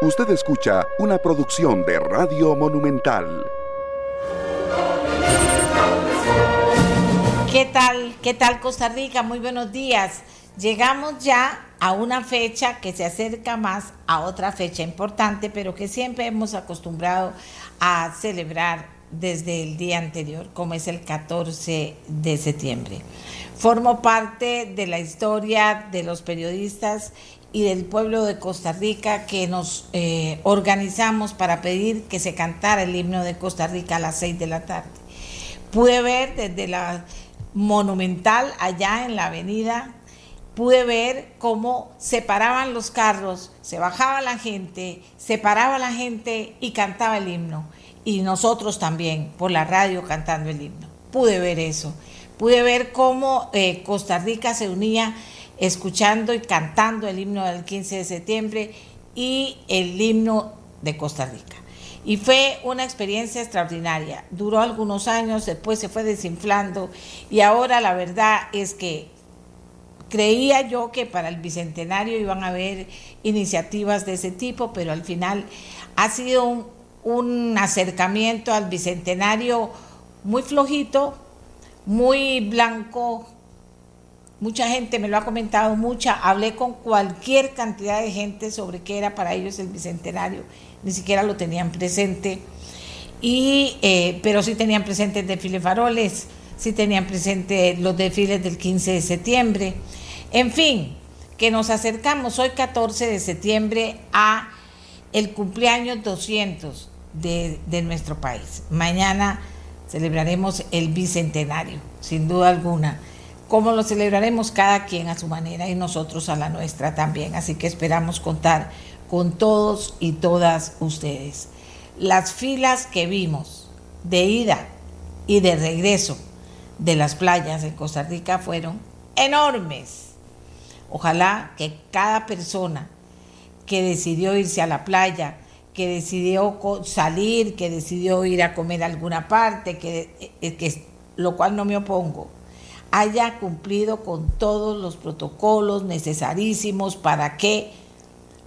Usted escucha una producción de Radio Monumental. ¿Qué tal? ¿Qué tal Costa Rica? Muy buenos días. Llegamos ya a una fecha que se acerca más a otra fecha importante, pero que siempre hemos acostumbrado a celebrar desde el día anterior, como es el 14 de septiembre. Formo parte de la historia de los periodistas y del pueblo de Costa Rica que nos eh, organizamos para pedir que se cantara el himno de Costa Rica a las seis de la tarde. Pude ver desde la monumental allá en la avenida, pude ver cómo se paraban los carros, se bajaba la gente, se paraba la gente y cantaba el himno. Y nosotros también, por la radio, cantando el himno. Pude ver eso. Pude ver cómo eh, Costa Rica se unía escuchando y cantando el himno del 15 de septiembre y el himno de Costa Rica. Y fue una experiencia extraordinaria. Duró algunos años, después se fue desinflando y ahora la verdad es que creía yo que para el Bicentenario iban a haber iniciativas de ese tipo, pero al final ha sido un, acercamiento al Bicentenario muy flojito, muy blanco, Mucha gente me lo ha comentado, mucha. Hablé con cualquier cantidad de gente sobre qué era para ellos el bicentenario. Ni siquiera lo tenían presente. Y, eh, pero sí tenían presente el desfile faroles, sí tenían presente los desfiles del 15 de septiembre. En fin, que nos acercamos hoy 14 de septiembre a el cumpleaños 200 de, de nuestro país. Mañana celebraremos el bicentenario, sin duda alguna como lo celebraremos cada quien a su manera y nosotros a la nuestra también. Así que esperamos contar con todos y todas ustedes. Las filas que vimos de ida y de regreso de las playas en Costa Rica fueron enormes. Ojalá que cada persona que decidió irse a la playa, que decidió salir, que decidió ir a comer a alguna parte, que, eh, que lo cual no me opongo, haya cumplido con todos los protocolos necesarísimos para que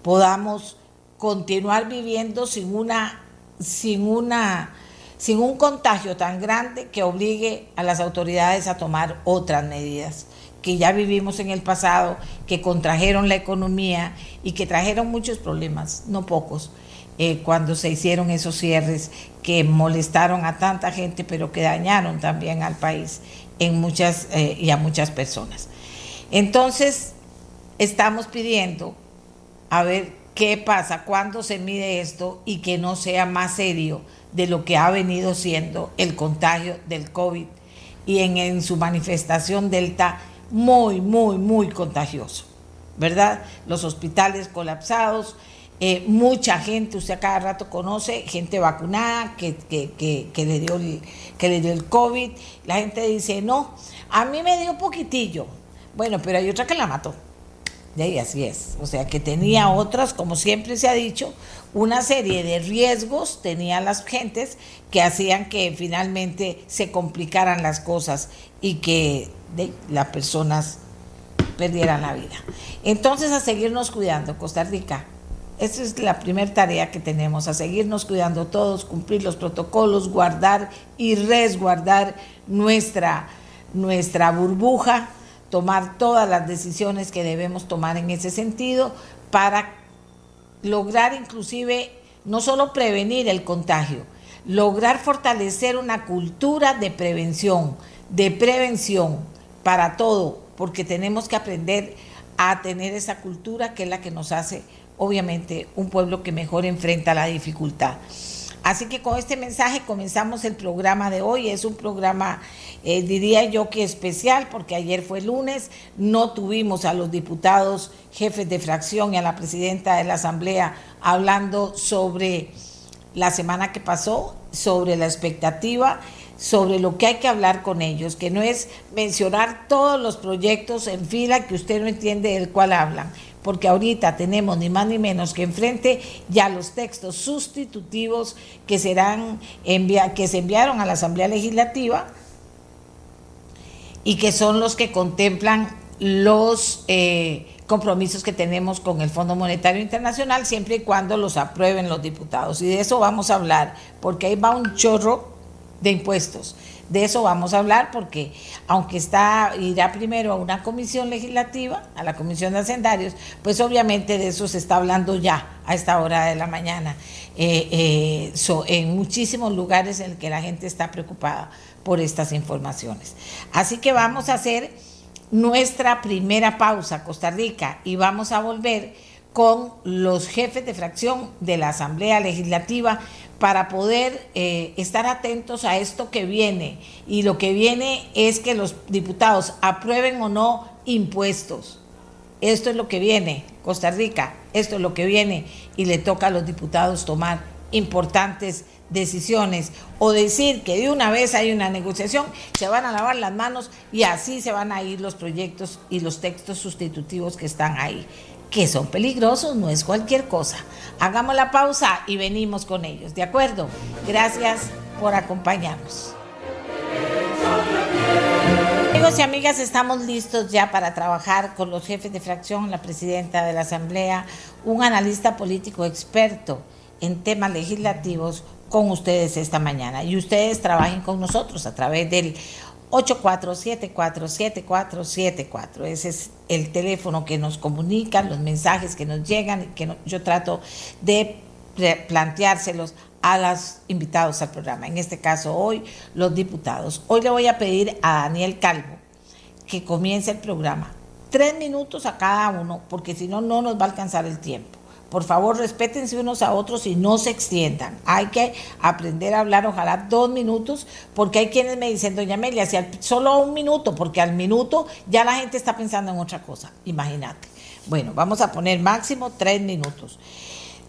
podamos continuar viviendo sin una sin una sin un contagio tan grande que obligue a las autoridades a tomar otras medidas que ya vivimos en el pasado, que contrajeron la economía y que trajeron muchos problemas, no pocos, eh, cuando se hicieron esos cierres que molestaron a tanta gente, pero que dañaron también al país en muchas, eh, y a muchas personas. Entonces, estamos pidiendo a ver qué pasa, cuándo se mide esto y que no sea más serio de lo que ha venido siendo el contagio del COVID y en, en su manifestación delta muy, muy, muy contagioso, ¿verdad? Los hospitales colapsados, eh, mucha gente, usted a cada rato conoce, gente vacunada que, le dio el, que le dio el COVID. La gente dice, no, a mí me dio un poquitillo. Bueno, pero hay otra que la mató. De ahí así es. O sea, que tenía otras, como siempre se ha dicho, una serie de riesgos tenían las gentes que hacían que finalmente se complicaran las cosas y que las personas perdieran la vida. Entonces, a seguirnos cuidando, Costa Rica, esa es la primera tarea que tenemos, a seguirnos cuidando todos, cumplir los protocolos, guardar y resguardar nuestra, nuestra burbuja, tomar todas las decisiones que debemos tomar en ese sentido para lograr inclusive no solo prevenir el contagio, lograr fortalecer una cultura de prevención, de prevención para todo, porque tenemos que aprender a tener esa cultura que es la que nos hace obviamente un pueblo que mejor enfrenta la dificultad. Así que con este mensaje comenzamos el programa de hoy. Es un programa, eh, diría yo que especial, porque ayer fue lunes, no tuvimos a los diputados jefes de fracción y a la presidenta de la Asamblea hablando sobre la semana que pasó, sobre la expectativa, sobre lo que hay que hablar con ellos, que no es mencionar todos los proyectos en fila que usted no entiende del cual hablan porque ahorita tenemos ni más ni menos que enfrente ya los textos sustitutivos que serán que se enviaron a la Asamblea Legislativa y que son los que contemplan los eh, compromisos que tenemos con el Fondo Monetario Internacional siempre y cuando los aprueben los diputados. Y de eso vamos a hablar, porque ahí va un chorro de impuestos. De eso vamos a hablar porque aunque está irá primero a una comisión legislativa, a la comisión de hacendarios, pues obviamente de eso se está hablando ya a esta hora de la mañana eh, eh, en muchísimos lugares en que la gente está preocupada por estas informaciones. Así que vamos a hacer nuestra primera pausa, Costa Rica, y vamos a volver con los jefes de fracción de la Asamblea Legislativa para poder eh, estar atentos a esto que viene. Y lo que viene es que los diputados aprueben o no impuestos. Esto es lo que viene, Costa Rica, esto es lo que viene y le toca a los diputados tomar importantes decisiones o decir que de una vez hay una negociación, se van a lavar las manos y así se van a ir los proyectos y los textos sustitutivos que están ahí que son peligrosos, no es cualquier cosa. Hagamos la pausa y venimos con ellos, ¿de acuerdo? Gracias por acompañarnos. Amigos y amigas, estamos listos ya para trabajar con los jefes de fracción, la presidenta de la Asamblea, un analista político experto en temas legislativos con ustedes esta mañana. Y ustedes trabajen con nosotros a través del 84747474. Ese es el teléfono que nos comunican, los mensajes que nos llegan y que yo trato de planteárselos a los invitados al programa. En este caso hoy, los diputados. Hoy le voy a pedir a Daniel Calvo que comience el programa. Tres minutos a cada uno, porque si no, no nos va a alcanzar el tiempo. Por favor, respétense unos a otros y no se extiendan. Hay que aprender a hablar, ojalá dos minutos, porque hay quienes me dicen, doña Amelia, si solo un minuto, porque al minuto ya la gente está pensando en otra cosa. Imagínate. Bueno, vamos a poner máximo tres minutos.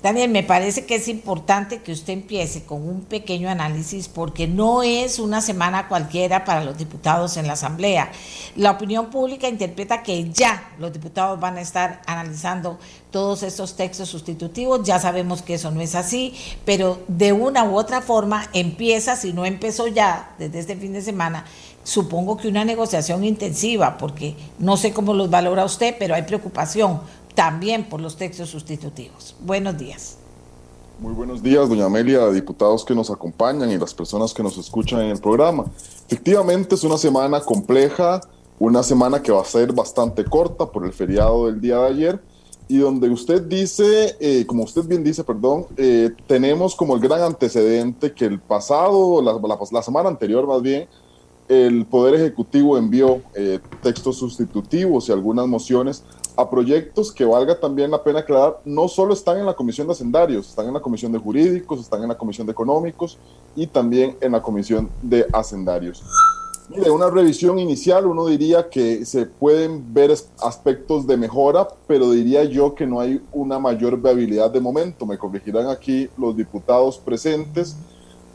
Daniel, me parece que es importante que usted empiece con un pequeño análisis porque no es una semana cualquiera para los diputados en la Asamblea. La opinión pública interpreta que ya los diputados van a estar analizando todos estos textos sustitutivos. Ya sabemos que eso no es así, pero de una u otra forma empieza, si no empezó ya desde este fin de semana, supongo que una negociación intensiva, porque no sé cómo los valora usted, pero hay preocupación también por los textos sustitutivos. Buenos días. Muy buenos días, doña Amelia, diputados que nos acompañan y las personas que nos escuchan en el programa. Efectivamente es una semana compleja, una semana que va a ser bastante corta por el feriado del día de ayer y donde usted dice, eh, como usted bien dice, perdón, eh, tenemos como el gran antecedente que el pasado, la, la, semana anterior más bien, el Poder Ejecutivo envió eh, textos sustitutivos y algunas mociones a proyectos que valga también la pena aclarar, no solo están en la Comisión de Hacendarios, están en la Comisión de Jurídicos, están en la Comisión de Económicos y también en la Comisión de Hacendarios. De una revisión inicial uno diría que se pueden ver aspectos de mejora, pero diría yo que no hay una mayor viabilidad de momento. Me corregirán aquí los diputados presentes.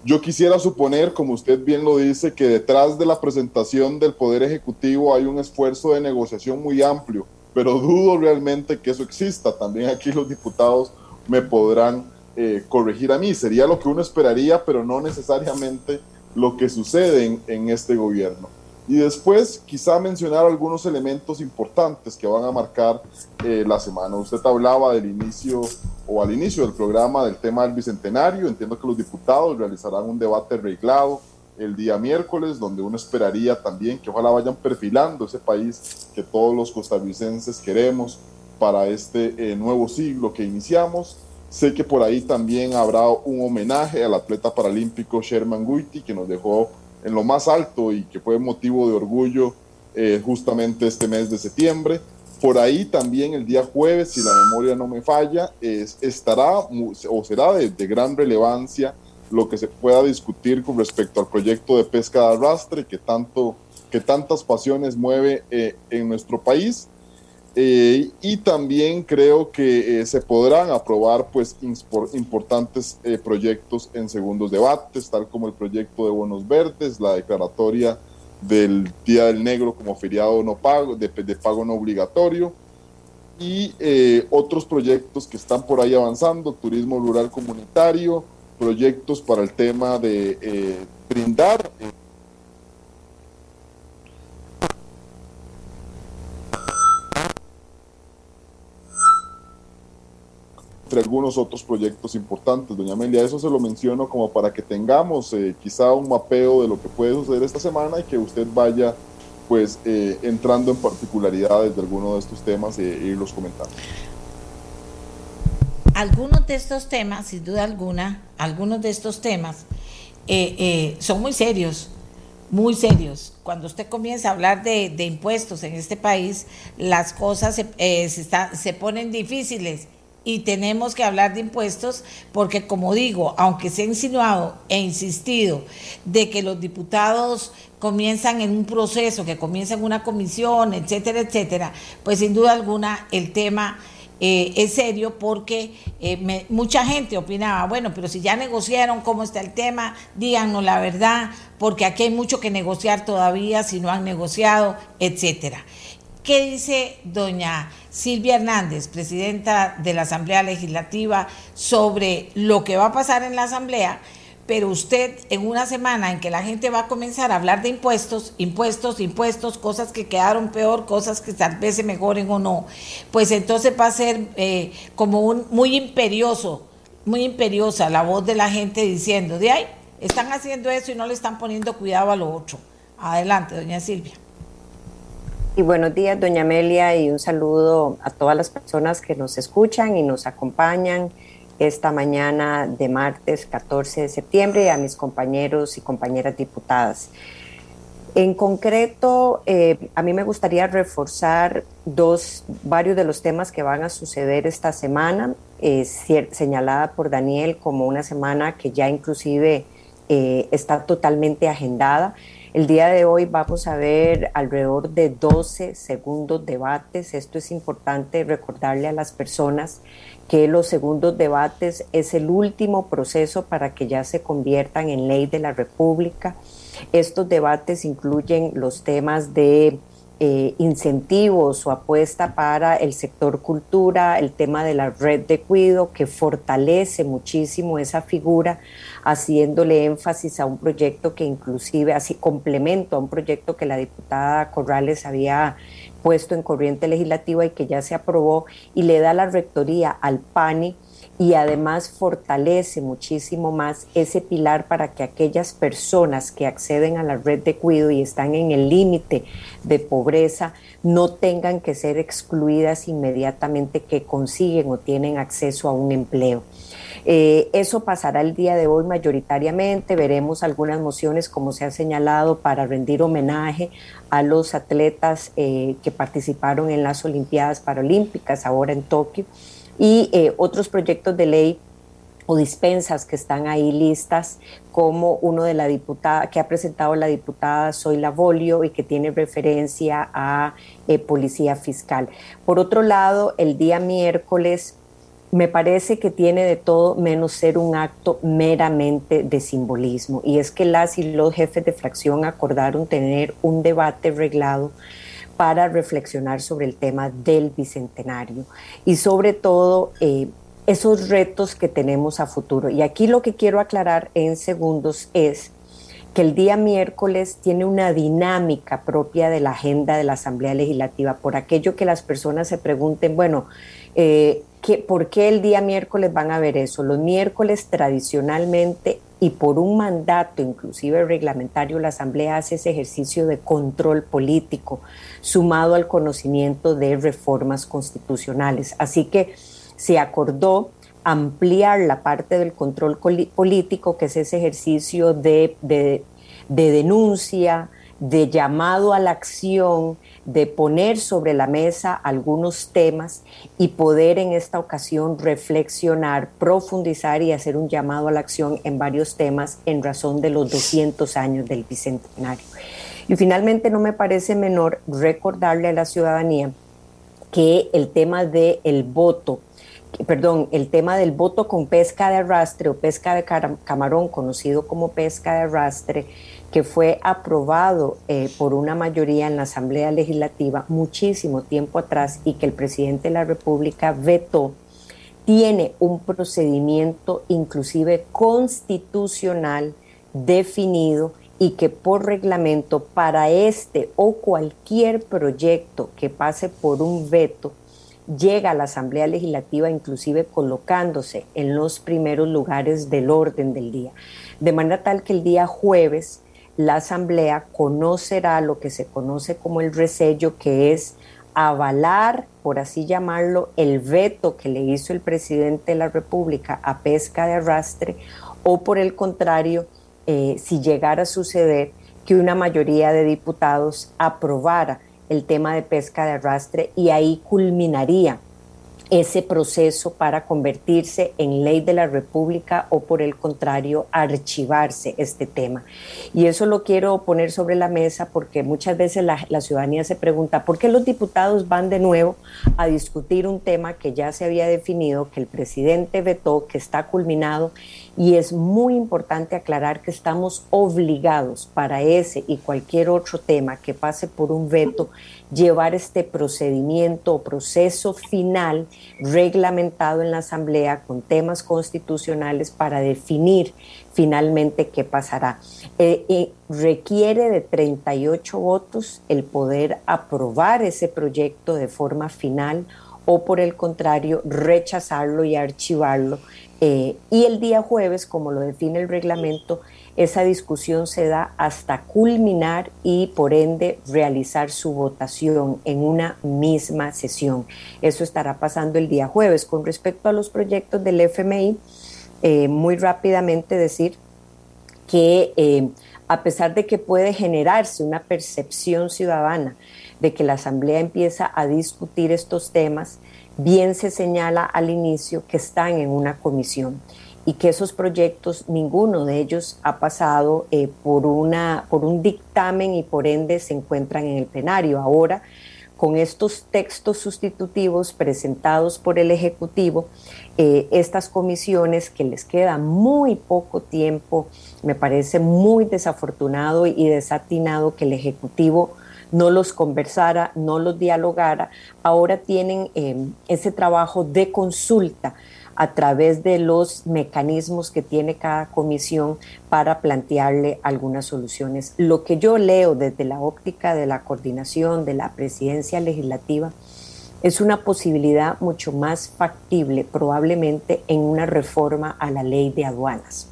Yo quisiera suponer, como usted bien lo dice, que detrás de la presentación del Poder Ejecutivo hay un esfuerzo de negociación muy amplio pero dudo realmente que eso exista. También aquí los diputados me podrán eh, corregir a mí. Sería lo que uno esperaría, pero no necesariamente lo que sucede en, este gobierno. Y después quizá mencionar algunos elementos importantes que van a marcar eh, la semana. Usted hablaba del inicio o al inicio del programa del tema del Bicentenario. Entiendo que los diputados realizarán un debate arreglado el día miércoles, donde uno esperaría también que ojalá vayan perfilando ese país que todos los costarricenses queremos para este eh, nuevo siglo que iniciamos. Sé que por ahí también habrá un homenaje al atleta paralímpico Sherman Guiti, que nos dejó en lo más alto y que fue motivo de orgullo eh, justamente este mes de septiembre. Por ahí también el día jueves, si la memoria no me falla, es, estará o será de, de gran relevancia lo que se pueda discutir con respecto al proyecto de pesca de arrastre que, tanto, que tantas pasiones mueve eh, en nuestro país. Eh, y también creo que eh, se podrán aprobar pues importantes proyectos en segundos debates, tal como el proyecto de bonos verdes, la declaratoria del Día del Negro como feriado no pago, de, de pago no obligatorio, y otros proyectos que están por ahí avanzando, turismo rural comunitario, proyectos para el tema de eh, brindar entre algunos otros proyectos importantes. Doña Amelia, eso se lo menciono como para que tengamos eh, quizá un mapeo de lo que puede suceder esta semana y que usted vaya pues eh, entrando en particularidades de alguno de estos temas e, irlos comentando. Algunos de estos temas, sin duda alguna, algunos de estos temas son muy serios muy serios. Cuando usted comienza a hablar de, impuestos en este país, las cosas se, eh, se, ponen difíciles y tenemos que hablar de impuestos porque, como digo, aunque se ha insinuado e insistido de que los diputados comienzan en un proceso, que comienzan una comisión, etcétera, etcétera, pues sin duda alguna el tema eh, es serio porque eh, mucha gente opinaba, bueno, pero si ya negociaron cómo está el tema, díganos la verdad, porque aquí hay mucho que negociar todavía, si no han negociado, etcétera. ¿Qué dice doña Silvia Hernández, presidenta de la Asamblea Legislativa, sobre lo que va a pasar en la Asamblea? Pero usted en una semana en que la gente va a comenzar a hablar de impuestos, impuestos, impuestos, cosas que quedaron peor, cosas que tal vez se mejoren o no, pues entonces va a ser eh, como un muy imperioso, muy imperiosa la voz de la gente diciendo, de ahí, están haciendo eso y no le están poniendo cuidado a lo otro. Adelante, doña Silvia. Y buenos días, doña Amelia, y un saludo a todas las personas que nos escuchan y nos acompañan esta mañana de martes 14 de septiembre a mis compañeros y compañeras diputadas. En concreto, eh, a mí me gustaría reforzar dos, varios de los temas que van a suceder esta semana, señalada por Daniel como una semana que ya inclusive eh, está totalmente agendada. El día de hoy vamos a ver alrededor de 12 segundos debates. Esto es importante recordarle a las personas que los segundos debates es el último proceso para que ya se conviertan en ley de la República. Estos debates incluyen los temas de eh, incentivos o apuesta para el sector cultura, el tema de la red de cuido que fortalece muchísimo esa figura, haciéndole énfasis a un proyecto que inclusive así complemento a un proyecto que la diputada Corrales había puesto en corriente legislativa y que ya se aprobó y le da la rectoría al PANI y además fortalece muchísimo más ese pilar para que aquellas personas que acceden a la red de cuidado y están en el límite de pobreza no tengan que ser excluidas inmediatamente que consiguen o tienen acceso a un empleo. Eh, eso pasará el día de hoy mayoritariamente. Veremos algunas mociones, como se ha señalado, para rendir homenaje a los atletas eh, que participaron en las Olimpiadas Paralímpicas ahora en Tokio y eh, otros proyectos de ley o dispensas que están ahí listas, como uno de la diputada que ha presentado la diputada Zoila Bolio y que tiene referencia a policía fiscal. Por otro lado, el día miércoles me parece que tiene de todo menos ser un acto meramente de simbolismo. Y es que las y los jefes de fracción acordaron tener un debate reglado para reflexionar sobre el tema del bicentenario y sobre todo eh, esos retos que tenemos a futuro. Y aquí lo que quiero aclarar en segundos es que el día miércoles tiene una dinámica propia de la agenda de la Asamblea Legislativa, por aquello que las personas se pregunten, bueno, eh, ¿por qué el día miércoles van a ver eso? Los miércoles tradicionalmente y por un mandato inclusive reglamentario, la Asamblea hace ese ejercicio de control político sumado al conocimiento de reformas constitucionales. Así que se acordó ampliar la parte del control político, que es ese ejercicio de, de denuncia, de llamado a la acción, de poner sobre la mesa algunos temas y poder en esta ocasión reflexionar, profundizar y hacer un llamado a la acción en varios temas en razón de los 200 años del Bicentenario. Y finalmente no me parece menor recordarle a la ciudadanía que el tema del el voto perdón, el tema del voto con pesca de arrastre o pesca de camarón, conocido como pesca de arrastre, que fue aprobado eh, por una mayoría en la Asamblea Legislativa muchísimo tiempo atrás y que el presidente de la República vetó, tiene un procedimiento inclusive constitucional definido y que por reglamento para este o cualquier proyecto que pase por un veto llega a la Asamblea Legislativa inclusive colocándose en los primeros lugares del orden del día. De manera tal que el día jueves la Asamblea conocerá lo que se conoce como el resello, que es avalar, por así llamarlo, el veto que le hizo el presidente de la República a pesca de arrastre, o por el contrario, eh, si llegara a suceder que una mayoría de diputados aprobara el tema de pesca de arrastre y ahí culminaría ese proceso para convertirse en ley de la República o por el contrario archivarse este tema. Y eso lo quiero poner sobre la mesa porque muchas veces la, la, ciudadanía se pregunta por qué los diputados van de nuevo a discutir un tema que ya se había definido, que el presidente vetó, que está culminado y es muy importante aclarar que estamos obligados para ese y cualquier otro tema que pase por un veto, llevar este procedimiento o proceso final reglamentado en la Asamblea con temas constitucionales para definir finalmente qué pasará. Eh, requiere de 38 votos el poder aprobar ese proyecto de forma final o por el contrario rechazarlo y archivarlo eh, y el día jueves, como lo define el reglamento, esa discusión se da hasta culminar y por ende realizar su votación en una misma sesión. Eso estará pasando el día jueves. Con respecto a los proyectos del FMI, eh, muy rápidamente decir que eh, a pesar de que puede generarse una percepción ciudadana de que la Asamblea empieza a discutir estos temas, bien se señala al inicio que están en una comisión y que esos proyectos, ninguno de ellos ha pasado eh, por, una, por un dictamen y por ende se encuentran en el plenario. Ahora, con estos textos sustitutivos presentados por el Ejecutivo, eh, estas comisiones que les queda muy poco tiempo, me parece muy desafortunado y desatinado que el Ejecutivo no los conversara, no los dialogara, ahora tienen em, ese trabajo de consulta a través de los mecanismos que tiene cada comisión para plantearle algunas soluciones. Lo que yo leo desde la óptica de la coordinación de la presidencia legislativa es una posibilidad mucho más factible probablemente en una reforma a la ley de aduanas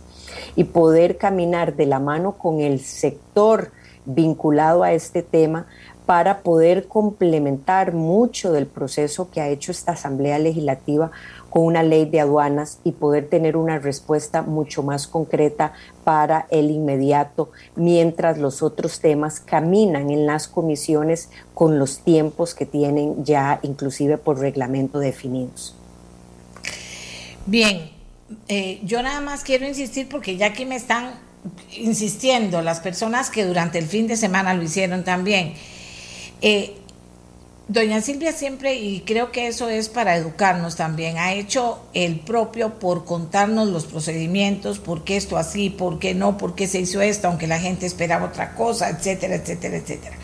y poder caminar de la mano con el sector vinculado a este tema para poder complementar mucho del proceso que ha hecho esta Asamblea Legislativa con una ley de aduanas y poder tener una respuesta mucho más concreta para el inmediato, mientras los otros temas caminan en las comisiones con los tiempos que tienen ya inclusive por reglamento definidos. Bien, eh, yo nada más quiero insistir porque ya aquí me están insistiendo, las personas que durante el fin de semana lo hicieron también. Eh, doña Silvia siempre, y creo que eso es para educarnos también, ha hecho el propio por contarnos los procedimientos, por qué esto así, por qué no, por qué se hizo esto, aunque la gente esperaba otra cosa, etcétera, etcétera, etcétera.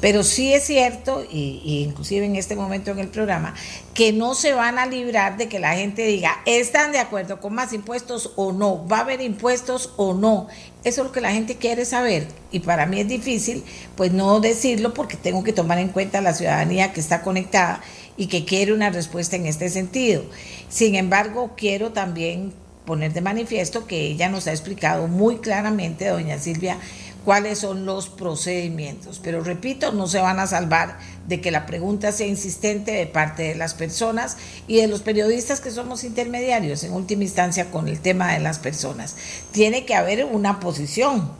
Pero sí es cierto, y, inclusive en este momento en el programa, que no se van a librar de que la gente diga, ¿están de acuerdo con más impuestos o no? ¿Va a haber impuestos o no? Eso es lo que la gente quiere saber. Y para mí es difícil, pues no decirlo porque tengo que tomar en cuenta la ciudadanía que está conectada y que quiere una respuesta en este sentido. Sin embargo, quiero también poner de manifiesto que ella nos ha explicado muy claramente, doña Silvia, cuáles son los procedimientos. Pero repito, no se van a salvar de que la pregunta sea insistente de parte de las personas y de los periodistas que somos intermediarios, en última instancia, con el tema de las personas. Tiene que haber una posición.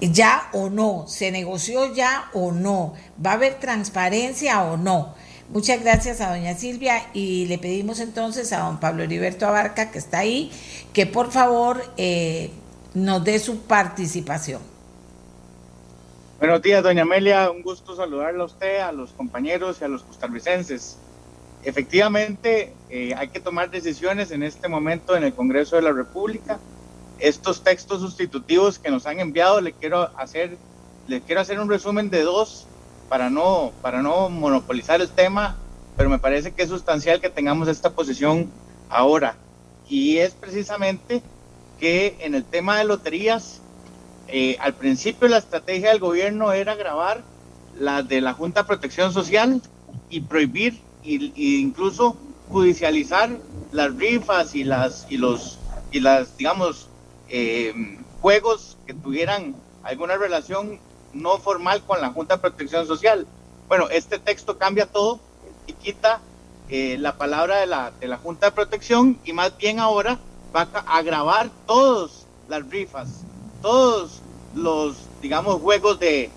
Ya o no, se negoció ya o no, va a haber transparencia o no. Muchas gracias a doña Silvia y le pedimos entonces a don Pablo Heriberto Abarca, que está ahí, que por favor eh, nos dé su participación. Buenos días, doña Amelia. Un gusto saludarla a usted, a los compañeros y a los costarricenses. Efectivamente, eh, hay que tomar decisiones en este momento en el Congreso de la República. Estos textos sustitutivos que nos han enviado, le quiero hacer, le quiero hacer un resumen de dos para no, para no monopolizar el tema, pero me parece que es sustancial que tengamos esta posición ahora. Y es precisamente que en el tema de loterías, eh, al principio la estrategia del gobierno era grabar las de la Junta de Protección Social y prohibir y, incluso judicializar las rifas y las y los y las digamos eh, juegos que tuvieran alguna relación no formal con la Junta de Protección Social. Bueno, este texto cambia todo y quita eh, la palabra de la, de la Junta de Protección y más bien ahora va a agravar todas las rifas, todos los, digamos, juegos de,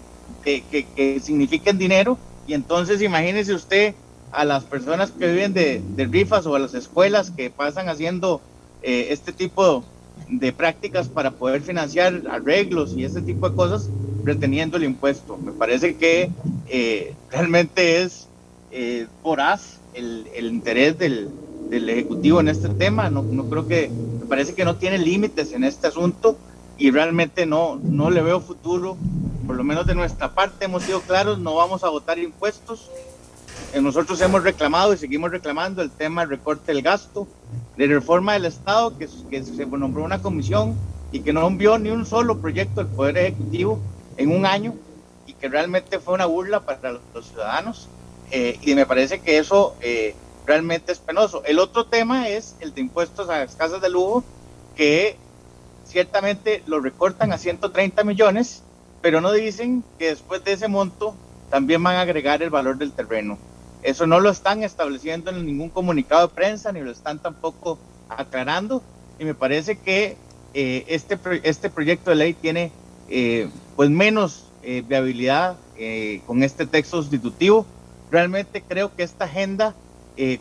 que, que, signifiquen dinero. Y entonces imagínese usted a las personas que viven de, de rifas o a las escuelas que pasan haciendo eh, este tipo de prácticas para poder financiar arreglos y ese tipo de cosas, reteniendo el impuesto. Me parece que eh, realmente es eh, voraz el, el interés del, del, Ejecutivo en este tema. No, no, creo que, me parece que no tiene límites en este asunto y realmente no, no le veo futuro. Por lo menos de nuestra parte hemos sido claros, no vamos a votar impuestos. Eh, nosotros hemos reclamado y seguimos reclamando el tema del recorte del gasto, de reforma del Estado, que, que se nombró una comisión y que no envió ni un solo proyecto del Poder Ejecutivo en un año y que realmente fue una burla para los, ciudadanos. Eh, y me parece que eso eh, realmente es penoso. El otro tema es el de impuestos a las casas de lujo, que ciertamente lo recortan a 130 millones, pero no dicen que después de ese monto también van a agregar el valor del terreno. Eso no lo están estableciendo en ningún comunicado de prensa, ni lo están tampoco aclarando, y me parece que eh, este, este proyecto de ley tiene eh, pues menos eh, viabilidad eh, con este texto sustitutivo. Realmente creo que esta agenda,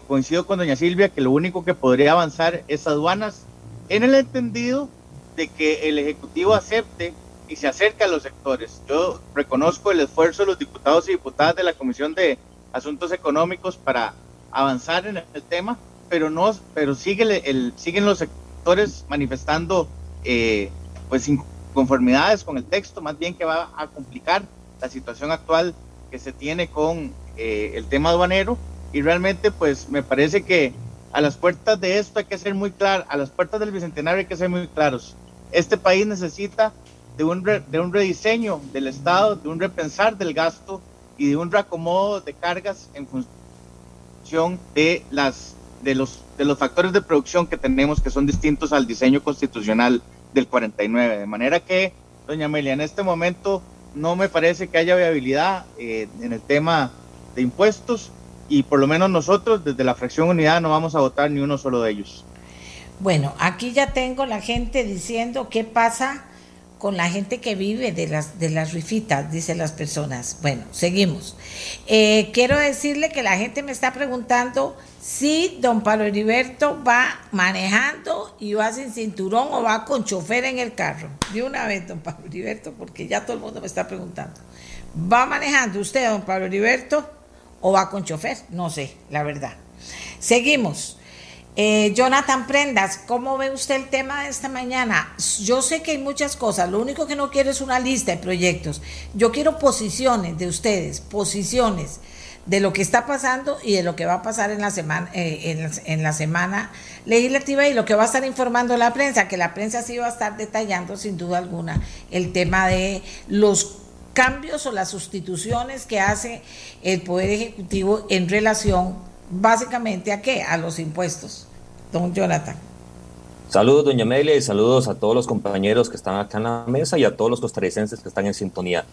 coincido con doña Silvia, que lo único que podría avanzar es aduanas en el entendido de que el Ejecutivo acepte y se acerque a los sectores. Yo reconozco el esfuerzo de los diputados y diputadas de la Comisión de Asuntos Económicos para avanzar en el tema, pero no, pero sigue el, siguen los sectores manifestando eh, pues conformidades con el texto, más bien que va a complicar la situación actual que se tiene con eh, el tema aduanero y realmente pues me parece que a las puertas de esto hay que ser muy claro, a las puertas del Bicentenario hay que ser muy claros. Este país necesita de un, de un rediseño del Estado, de un repensar del gasto y de un reacomodo de cargas en función de las de los de los factores de producción que tenemos que son distintos al diseño constitucional del 49. De manera que, doña Amelia, en este momento no me parece que haya viabilidad eh, en el tema de impuestos y por lo menos nosotros desde la fracción unidad no vamos a votar ni uno solo de ellos. Bueno, aquí ya tengo la gente diciendo qué pasa con la gente que vive de las, de las rifitas, dicen las personas. Bueno, seguimos. Eh, quiero decirle que la gente me está preguntando si don Pablo Heriberto va manejando y va sin cinturón o va con chofer en el carro. De una vez, don Pablo Heriberto, porque ya todo el mundo me está preguntando. ¿Va manejando usted, don Pablo Heriberto, o va con chofer? No sé, la verdad. Seguimos. Eh, Jonathan Prendas, ¿cómo ve usted el tema de esta mañana? Yo sé que hay muchas cosas, lo único que no quiero es una lista de proyectos. Yo quiero posiciones de ustedes, posiciones de lo que está pasando y de lo que va a pasar en la semana, eh, en, la semana legislativa y lo que va a estar informando la prensa, que la prensa sí va a estar detallando sin duda alguna el tema de los cambios o las sustituciones que hace el Poder Ejecutivo en relación básicamente a qué? A los impuestos. Don Jonathan. Saludos, doña Amelia, y saludos a todos los compañeros que están acá en la mesa y a todos los costarricenses que están en sintonía.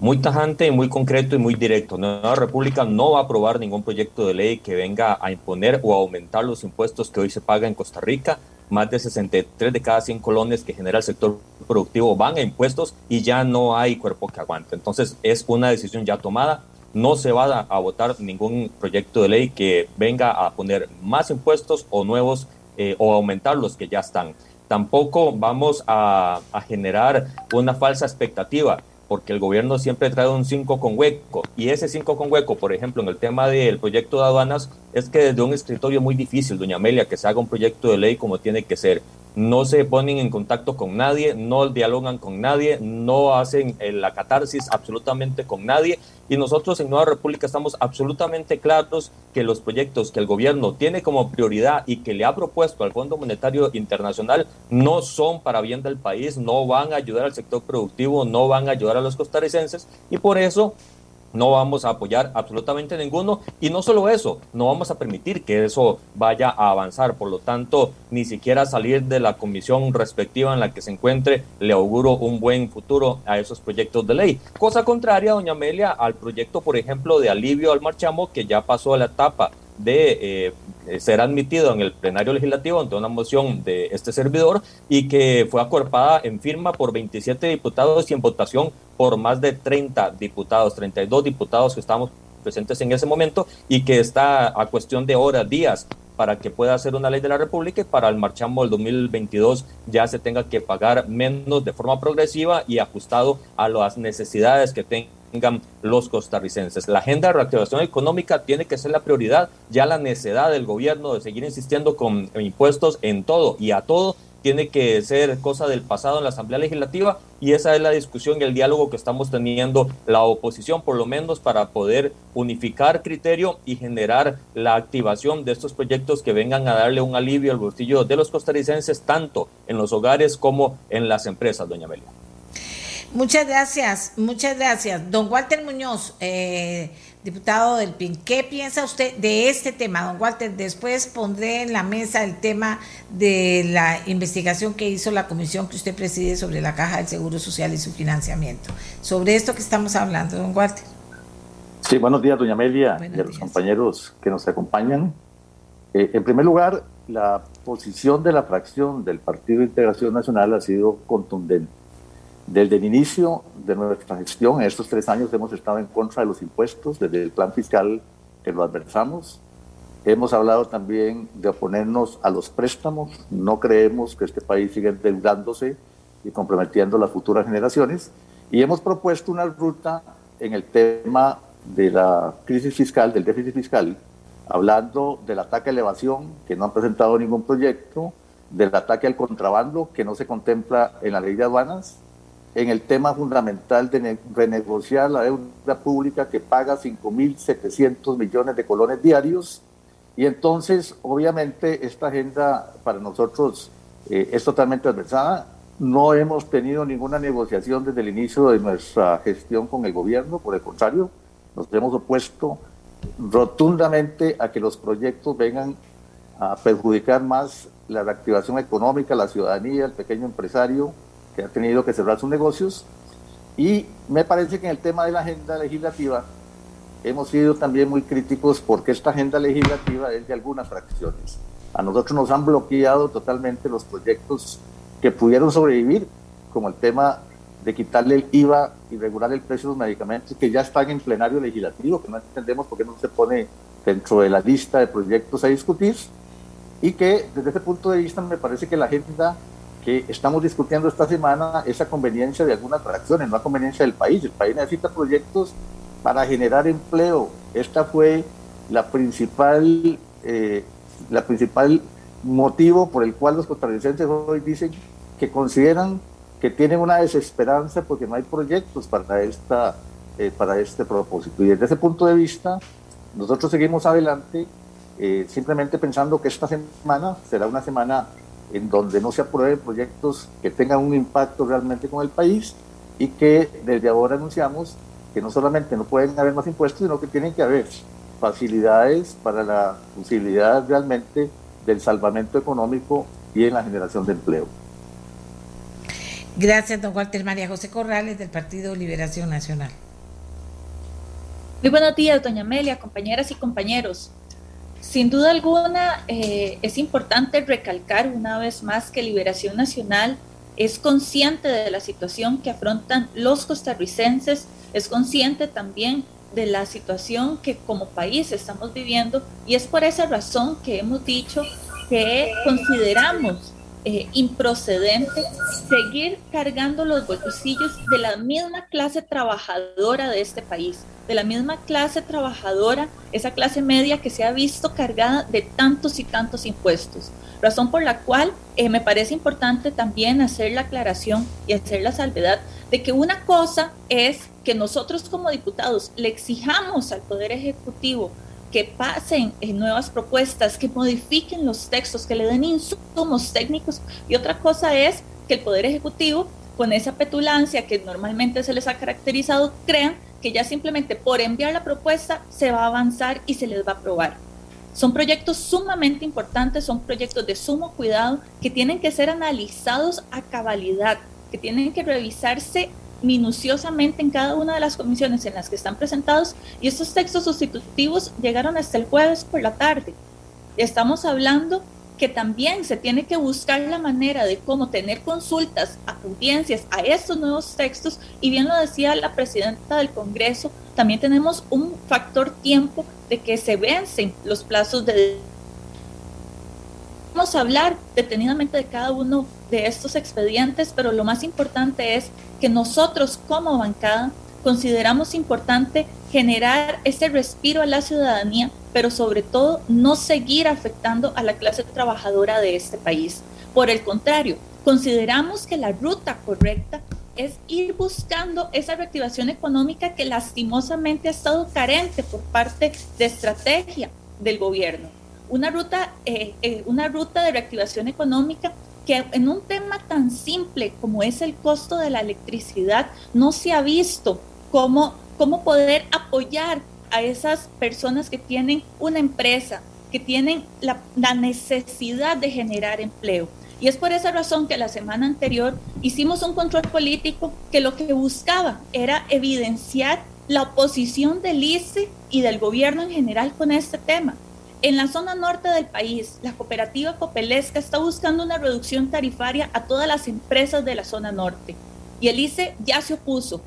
Muy tajante, muy concreto y muy directo. Nueva República no va a aprobar ningún proyecto de ley que venga a imponer o aumentar los impuestos que hoy se pagan en Costa Rica. Más de 63 de cada 100 colones que genera el sector productivo van a impuestos y ya no hay cuerpo que aguante. Entonces es una decisión ya tomada no se va a, votar ningún proyecto de ley que venga a poner más impuestos o nuevos eh, o aumentar los que ya están. Tampoco vamos a, a generar una falsa expectativa porque el gobierno siempre trae un 5 con hueco. Y ese 5 con hueco, por ejemplo, en el tema del proyecto de aduanas, es que desde un escritorio muy difícil, doña Amelia, que se haga un proyecto de ley como tiene que ser no se ponen en contacto con nadie, no dialogan con nadie, no hacen eh, la catarsis absolutamente con nadie. Y nosotros en Nueva República estamos absolutamente claros que los proyectos que el gobierno tiene como prioridad y que le ha propuesto al Fondo Monetario Internacional no son para bien del país, no van a ayudar al sector productivo, no van a ayudar a los costarricenses. Y por eso no vamos a apoyar absolutamente ninguno y no solo eso, no vamos a permitir que eso vaya a avanzar. Por lo tanto, ni siquiera salir de la comisión respectiva en la que se encuentre le auguro un buen futuro a esos proyectos de ley. Cosa contraria, doña Amelia, al proyecto, por ejemplo, de alivio al marchamo que ya pasó a la etapa de eh, ser admitido en el plenario legislativo ante una moción de este servidor y que fue acorpada en firma por 27 diputados y en votación por más de 30 diputados, 32 diputados que estábamos presentes en ese momento y que está a cuestión de horas, días para que pueda ser una ley de la República y para el marchamo del 2022 ya se tenga que pagar menos de forma progresiva y ajustado a las necesidades que tengan tengan los costarricenses. La agenda de reactivación económica tiene que ser la prioridad, ya la necedad del gobierno de seguir insistiendo con impuestos en todo y a todo tiene que ser cosa del pasado en la Asamblea Legislativa y esa es la discusión y el diálogo que estamos teniendo la oposición, por lo menos para poder unificar criterio y generar la activación de estos proyectos que vengan a darle un alivio al bolsillo de los costarricenses, tanto en los hogares como en las empresas, doña Amelia. Muchas gracias, muchas gracias. Don Walter Muñoz, eh, diputado del PIN, ¿qué piensa usted de este tema, don Walter? Después pondré en la mesa el tema de la investigación que hizo la comisión que usted preside sobre la Caja del Seguro Social y su financiamiento. Sobre esto que estamos hablando, don Walter. Sí, buenos días, doña Amelia, y a los compañeros que nos acompañan. Eh, en primer lugar, la posición de la fracción del Partido de Integración Nacional ha sido contundente desde el inicio de nuestra gestión, en estos tres años, hemos estado en contra de los impuestos, desde el plan fiscal que lo adversamos. Hemos hablado también de oponernos a los préstamos. No creemos que este país siga endeudándose y comprometiendo las futuras generaciones. Y hemos propuesto una ruta en el tema de la crisis fiscal, del déficit fiscal, hablando del ataque a elevación, que no han presentado ningún proyecto, del ataque al contrabando, que no se contempla en la ley de aduanas, en el tema fundamental de renegociar la deuda pública que paga 5.700 millones de colones diarios. Y entonces, obviamente, esta agenda para nosotros eh, es totalmente adversada. No hemos tenido ninguna negociación desde el inicio de nuestra gestión con el gobierno, por el contrario, nos hemos opuesto rotundamente a que los proyectos vengan a perjudicar más la reactivación económica, la ciudadanía, el pequeño empresario, que ha tenido que cerrar sus negocios. Y me parece que en el tema de la agenda legislativa hemos sido también muy críticos porque esta agenda legislativa es de algunas fracciones. A nosotros nos han bloqueado totalmente los proyectos que pudieron sobrevivir, como el tema de quitarle el IVA y regular el precio de los medicamentos que ya están en plenario legislativo, que no entendemos por qué no se pone dentro de la lista de proyectos a discutir, y que desde ese punto de vista me parece que la agenda que estamos discutiendo esta semana esa conveniencia de algunas fracciones, no la conveniencia del país. El país necesita proyectos para generar empleo. Esta fue la principal, eh, la principal motivo por el cual los costarricenses hoy dicen que consideran que tienen una desesperanza porque no hay proyectos para, esta, eh, para este propósito. Y desde ese punto de vista, nosotros seguimos adelante eh, simplemente pensando que esta semana será una semana en donde no se aprueben proyectos que tengan un impacto realmente con el país y que desde ahora anunciamos que no solamente no pueden haber más impuestos, sino que tienen que haber facilidades para la posibilidad realmente del salvamento económico y en la generación de empleo. Gracias, don Walter María José Corrales, del Partido Liberación Nacional. Muy buenos días, doña Amelia, compañeras y compañeros. Sin duda alguna, eh, es importante recalcar una vez más que Liberación Nacional es consciente de la situación que afrontan los costarricenses, es consciente también de la situación que como país estamos viviendo y es por esa razón que hemos dicho que consideramos eh, improcedente seguir cargando los bolsillos de la misma clase trabajadora de este país, de la misma clase trabajadora, esa clase media que se ha visto cargada de tantos y tantos impuestos. Razón por la cual eh, me parece importante también hacer la aclaración y hacer la salvedad de que una cosa es que nosotros como diputados le exijamos al Poder Ejecutivo que pasen en nuevas propuestas, que modifiquen los textos, que le den insumos técnicos. Y otra cosa es que el Poder Ejecutivo, con esa petulancia que normalmente se les ha caracterizado, crean que ya simplemente por enviar la propuesta se va a avanzar y se les va a aprobar. Son proyectos sumamente importantes, son proyectos de sumo cuidado que tienen que ser analizados a cabalidad, que tienen que revisarse minuciosamente en cada una de las comisiones en las que están presentados y estos textos sustitutivos llegaron hasta el jueves por la tarde. Estamos hablando que también se tiene que buscar la manera de cómo tener consultas, audiencias a estos nuevos textos. Y bien lo decía la presidenta del Congreso, también tenemos un factor tiempo de que se vencen los plazos de... Vamos a hablar detenidamente de cada uno de estos expedientes, pero lo más importante es que nosotros como bancada consideramos importante generar ese respiro a la ciudadanía, pero sobre todo no seguir afectando a la clase trabajadora de este país. Por el contrario, consideramos que la ruta correcta es ir buscando esa reactivación económica que lastimosamente ha estado carente por parte de estrategia del gobierno. Una ruta, eh, eh, una ruta de reactivación económica que en un tema tan simple como es el costo de la electricidad no se ha visto cómo, cómo poder apoyar a esas personas que tienen una empresa, que tienen la, la, necesidad de generar empleo. Y es por esa razón que la semana anterior hicimos un control político que lo que buscaba era evidenciar la oposición del ICE y del gobierno en general con este tema. En la zona norte del país, la cooperativa Copelesca está buscando una reducción tarifaria a todas las empresas de la zona norte. Y el ICE ya se opuso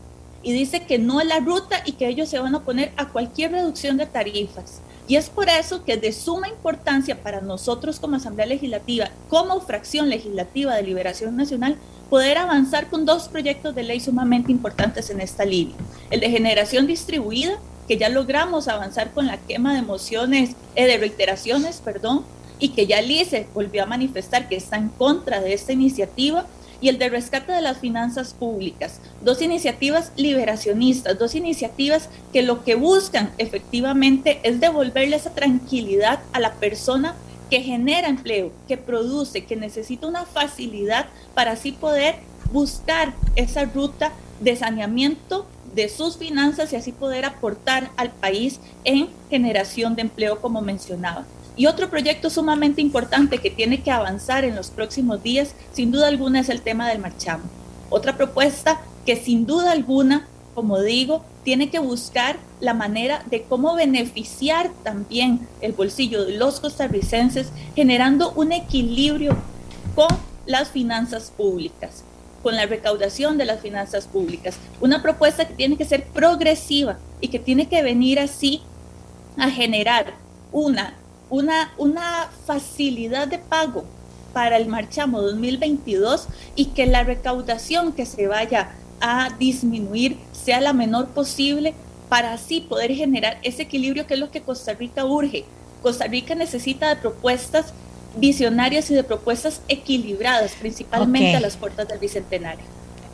y dice que no es la ruta y que ellos se van a oponer a cualquier reducción de tarifas. Y es por eso que de suma importancia para nosotros como Asamblea Legislativa, como fracción legislativa de Liberación Nacional, poder avanzar con dos proyectos de ley sumamente importantes en esta línea. El de generación distribuida, que ya logramos avanzar con la quema de mociones, eh, de reiteraciones, perdón, y que ya Lice volvió a manifestar que está en contra de esta iniciativa y el de rescate de las finanzas públicas. Dos iniciativas liberacionistas, dos iniciativas que lo que buscan efectivamente es devolverle esa tranquilidad a la persona que genera empleo, que produce, que necesita una facilidad para así poder buscar esa ruta de saneamiento de sus finanzas y así poder aportar al país en generación de empleo como mencionaba. Y otro proyecto sumamente importante que tiene que avanzar en los próximos días, sin duda alguna, es el tema del marchamo. Otra propuesta que sin duda alguna, como digo, tiene que buscar la manera de cómo beneficiar también el bolsillo de los costarricenses, generando un equilibrio con las finanzas públicas, con la recaudación de las finanzas públicas. Una propuesta que tiene que ser progresiva y que tiene que venir así a generar una una, una facilidad de pago para el marchamo 2022 y que la recaudación que se vaya a disminuir sea la menor posible para así poder generar ese equilibrio que es lo que Costa Rica urge. Costa Rica necesita de propuestas visionarias y de propuestas equilibradas, principalmente a las puertas del Bicentenario.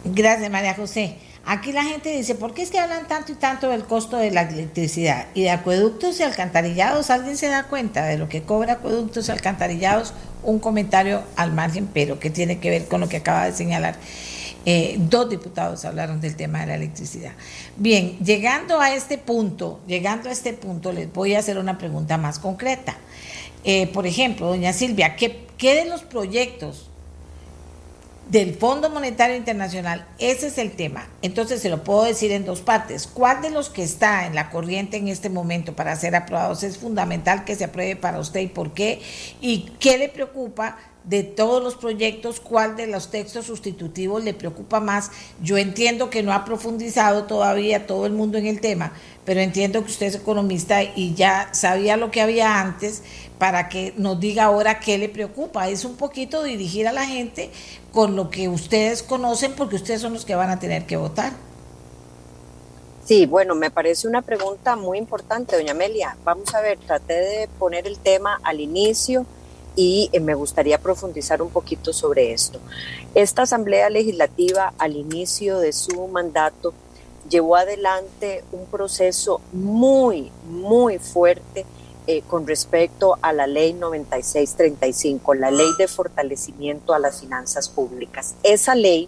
Gracias, María José. Aquí la gente dice, ¿por qué es que hablan tanto y tanto del costo de la electricidad? Y de acueductos y alcantarillados, ¿alguien se da cuenta de lo que cobra acueductos y alcantarillados? Un comentario al margen, pero que tiene que ver con lo que acaba de señalar. Eh, dos diputados hablaron del tema de la electricidad. Bien, llegando a este punto, llegando a este punto, les voy a hacer una pregunta más concreta. Eh, por ejemplo, doña Silvia, ¿qué, ¿qué de los proyectos del Fondo Monetario Internacional, ese es el tema. Entonces se lo puedo decir en dos partes. ¿Cuál de los que está en la corriente en este momento para ser aprobados es fundamental que se apruebe para usted y por qué? ¿Y qué le preocupa de todos los proyectos, cuál de los textos sustitutivos le preocupa más? Yo entiendo que no ha profundizado todavía todo el mundo en el tema, pero entiendo que usted es economista y ya sabía lo que había antes para que nos diga ahora qué le preocupa. Es un poquito dirigir a la gente con lo que ustedes conocen, porque ustedes son los que van a tener que votar. Sí, bueno, me parece una pregunta muy importante, doña Amelia. Vamos a ver, traté de poner el tema al inicio y eh, me gustaría profundizar un poquito sobre esto. Esta Asamblea Legislativa, al inicio de su mandato, llevó adelante un proceso muy, muy fuerte eh, con respecto a la ley 9635, la ley de fortalecimiento a las finanzas públicas. Esa ley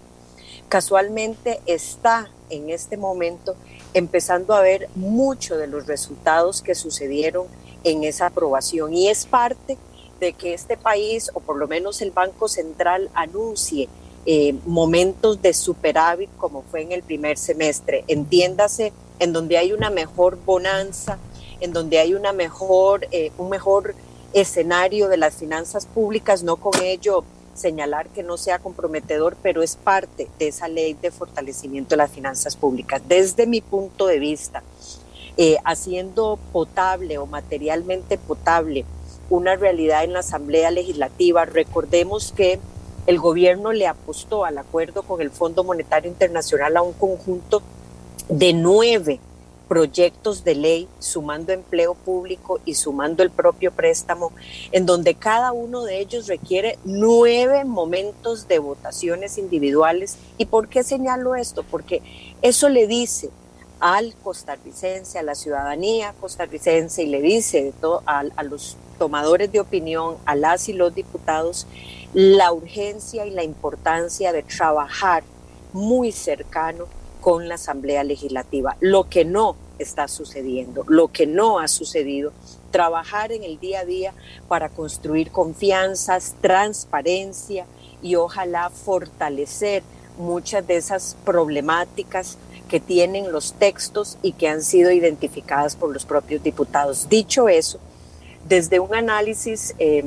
casualmente está en este momento empezando a ver mucho de los resultados que sucedieron en esa aprobación y es parte de que este país, o por lo menos el Banco Central, anuncie eh, momentos de superávit como fue en el primer semestre. Entiéndase, en donde hay una mejor bonanza, en donde hay una mejor, eh, un mejor escenario de las finanzas públicas, no con ello señalar que no sea comprometedor, pero es parte de esa ley de fortalecimiento de las finanzas públicas. Desde mi punto de vista, eh, haciendo potable o materialmente potable una realidad en la Asamblea Legislativa, recordemos que el gobierno le apostó al acuerdo con el Fondo Monetario Internacional a un conjunto de nueve proyectos de ley, sumando empleo público y sumando el propio préstamo, en donde cada uno de ellos requiere nueve momentos de votaciones individuales. ¿Y por qué señalo esto? Porque eso le dice al costarricense, a la ciudadanía costarricense y le dice a, los tomadores de opinión, a las y los diputados, la urgencia y la importancia de trabajar muy cercano con la Asamblea Legislativa. Lo que no está sucediendo, lo que no ha sucedido, trabajar en el día a día para construir confianzas, transparencia y ojalá fortalecer muchas de esas problemáticas que tienen los textos y que han sido identificadas por los propios diputados. Dicho eso, desde un análisis... Eh,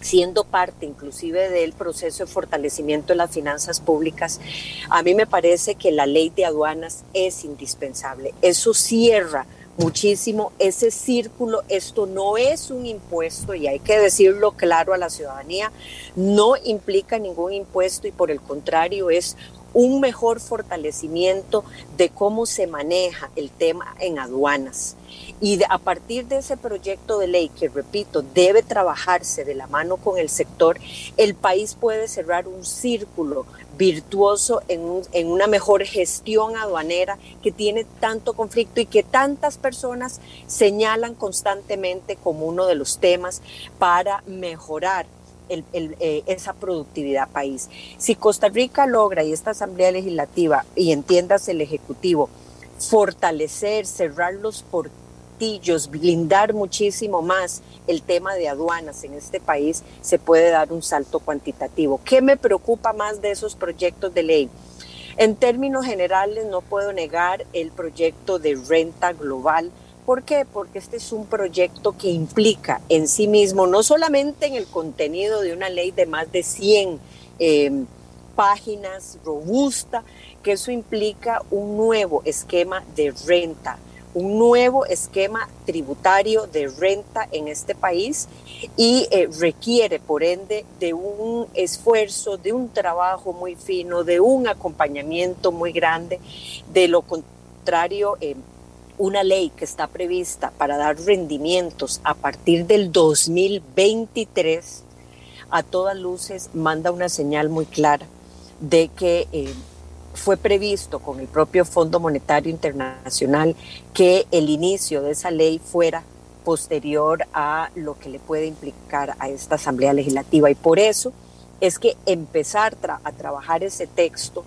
siendo parte inclusive del proceso de fortalecimiento de las finanzas públicas, a mí me parece que la ley de aduanas es indispensable. Eso cierra muchísimo ese círculo. Esto no es un impuesto y hay que decirlo claro a la ciudadanía, no implica ningún impuesto y por el contrario es un mejor fortalecimiento de cómo se maneja el tema en aduanas. Y a partir de ese proyecto de ley, que repito, debe trabajarse de la mano con el sector, el país puede cerrar un círculo virtuoso en, en una mejor gestión aduanera que tiene tanto conflicto y que tantas personas señalan constantemente como uno de los temas para mejorar eh, esa productividad país. Si Costa Rica logra, y esta Asamblea Legislativa, y entiendas el Ejecutivo, fortalecer, cerrar los portillos, blindar muchísimo más el tema de aduanas en este país, se puede dar un salto cuantitativo. ¿Qué me preocupa más de esos proyectos de ley? En términos generales, no puedo negar el proyecto de renta global ¿Por qué? Porque este es un proyecto que implica en sí mismo, no solamente en el contenido de una ley de más de 100 em, páginas robusta, que eso implica un nuevo esquema de renta, un nuevo esquema tributario de renta en este país y eh, requiere, por ende, de un esfuerzo, de un trabajo muy fino, de un acompañamiento muy grande. De lo contrario, eh, una ley que está prevista para dar rendimientos a partir del 2023, a todas luces manda una señal muy clara de que eh, fue previsto con el propio Fondo Monetario Internacional que el inicio de esa ley fuera posterior a lo que le puede implicar a esta Asamblea Legislativa. Y por eso es que empezar a trabajar ese texto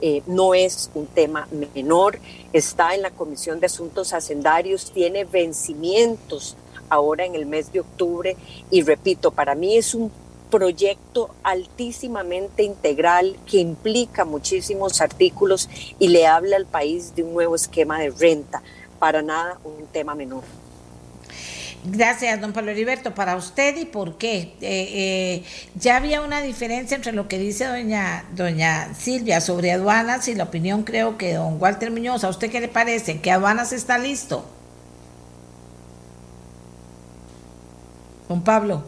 eh, no es un tema menor, está en la Comisión de Asuntos Hacendarios, tiene vencimientos ahora en el mes de octubre y repito, para mí es un proyecto altísimamente integral que implica muchísimos artículos y le habla al país de un nuevo esquema de renta, para nada un tema menor. Gracias, don Pablo Heriberto. Para usted y por qué. Eh, eh, ya había una diferencia entre lo que dice doña, doña Silvia sobre aduanas y la opinión creo que don Walter Muñoz. ¿A usted qué le parece? ¿Que aduanas está listo? Don Pablo.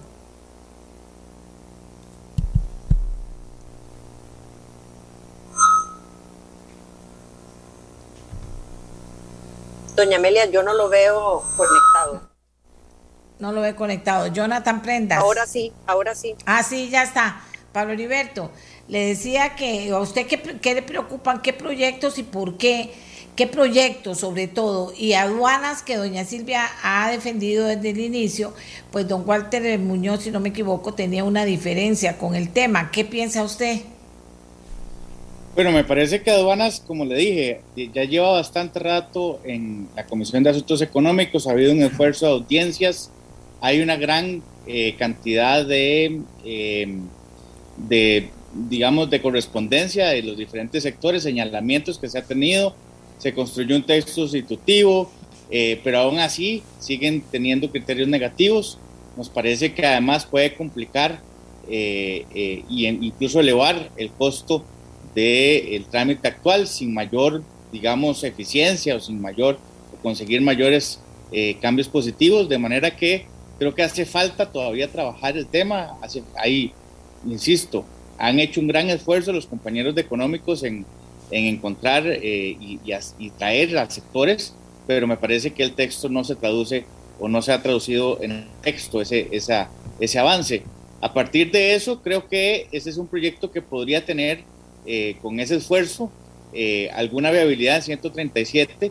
Doña Amelia, yo no lo veo conectado. No lo he conectado. Jonathan Prendas. Ahora sí, ahora sí. Ah, sí, ya está. Pablo Heriberto, le decía que a usted qué, le preocupan, qué proyectos y por qué, qué proyectos sobre todo, y aduanas que doña Silvia ha defendido desde el inicio, pues don Walter Muñoz, si no me equivoco, tenía una diferencia con el tema. ¿Qué piensa usted? Bueno, me parece que aduanas, como le dije, ya lleva bastante rato en la Comisión de Asuntos Económicos, ha habido un esfuerzo de audiencias, hay una gran eh, cantidad de, em, de, digamos, de correspondencia de los diferentes sectores, señalamientos que se ha tenido, se construyó un texto sustitutivo, eh, pero aún así siguen teniendo criterios negativos. Nos parece que además puede complicar y incluso elevar el costo del trámite actual sin mayor, digamos, eficiencia o sin mayor, conseguir mayores cambios positivos, de manera que creo que hace falta todavía trabajar el tema. Ahí, insisto, han hecho un gran esfuerzo los compañeros de económicos en, en encontrar y, y, traer a sectores pero me parece que el texto no se traduce o no se ha traducido en el texto ese, esa, ese avance. A partir de eso, creo que ese es un proyecto que podría tener eh, con ese esfuerzo eh, alguna viabilidad en 137,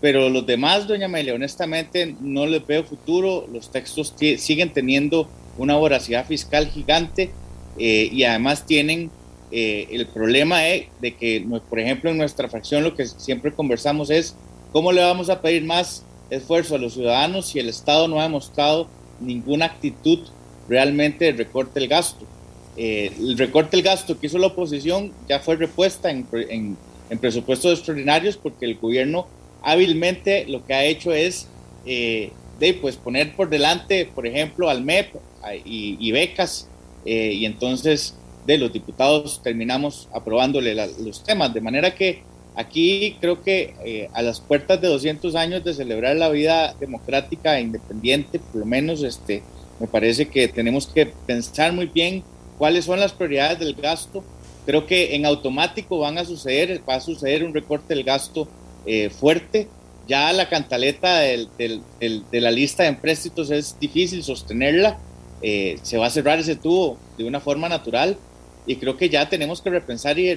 pero los demás, doña Amelia, honestamente no les veo futuro. Los textos siguen teniendo una voracidad fiscal gigante eh, y además tienen el problema de, de que, por ejemplo, en nuestra fracción lo que siempre conversamos es ¿Cómo le vamos a pedir más esfuerzo a los ciudadanos si el Estado no ha demostrado ninguna actitud realmente de recorte del gasto? Eh, el recorte del gasto que hizo la oposición ya fue repuesta en, en, presupuestos extraordinarios porque el gobierno hábilmente lo que ha hecho es eh, de, pues, poner por delante, por ejemplo, al MEP y, becas, eh, y entonces de los diputados terminamos aprobándole los temas, de manera que Aquí creo que eh, a las puertas de 200 años de celebrar la vida democrática e independiente, por lo menos este, me parece que tenemos que pensar muy bien cuáles son las prioridades del gasto. Creo que en automático van a suceder, va a suceder un recorte del gasto eh, fuerte. Ya la cantaleta del, del, de la lista de empréstitos es difícil sostenerla. Eh, se va a cerrar ese tubo de una forma natural y creo que ya tenemos que repensar y,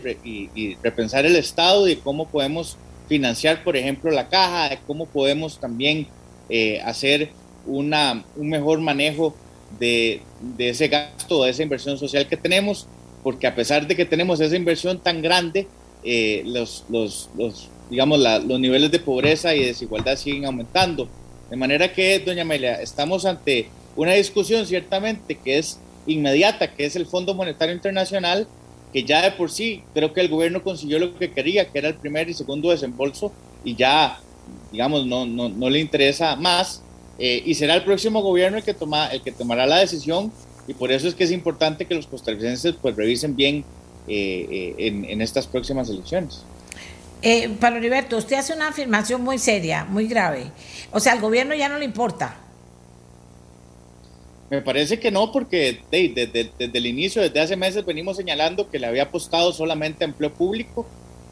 repensar el Estado y cómo podemos financiar, por ejemplo, la caja, de cómo podemos también eh, hacer una, un mejor manejo de, de, ese gasto, de esa inversión social que tenemos, porque a pesar de que tenemos esa inversión tan grande, eh, los, los, los, digamos, los niveles de pobreza y desigualdad siguen aumentando. De manera que, doña Amelia, estamos ante una discusión ciertamente que es inmediata, que es el Fondo Monetario Internacional, que ya de por sí creo que el gobierno consiguió lo que quería, que era el primer y segundo desembolso, y ya, digamos, no, no, no le interesa más. Eh, y será el próximo gobierno el que, toma, el que tomará la decisión, y por eso es que es importante que los costarricenses pues revisen bien eh, eh, en, estas próximas elecciones. Eh, Pablo Heriberto, usted hace una afirmación muy seria, muy grave. O sea, al gobierno ya no le importa me parece que no, porque desde, el inicio, desde hace meses, venimos señalando que le había apostado solamente a empleo público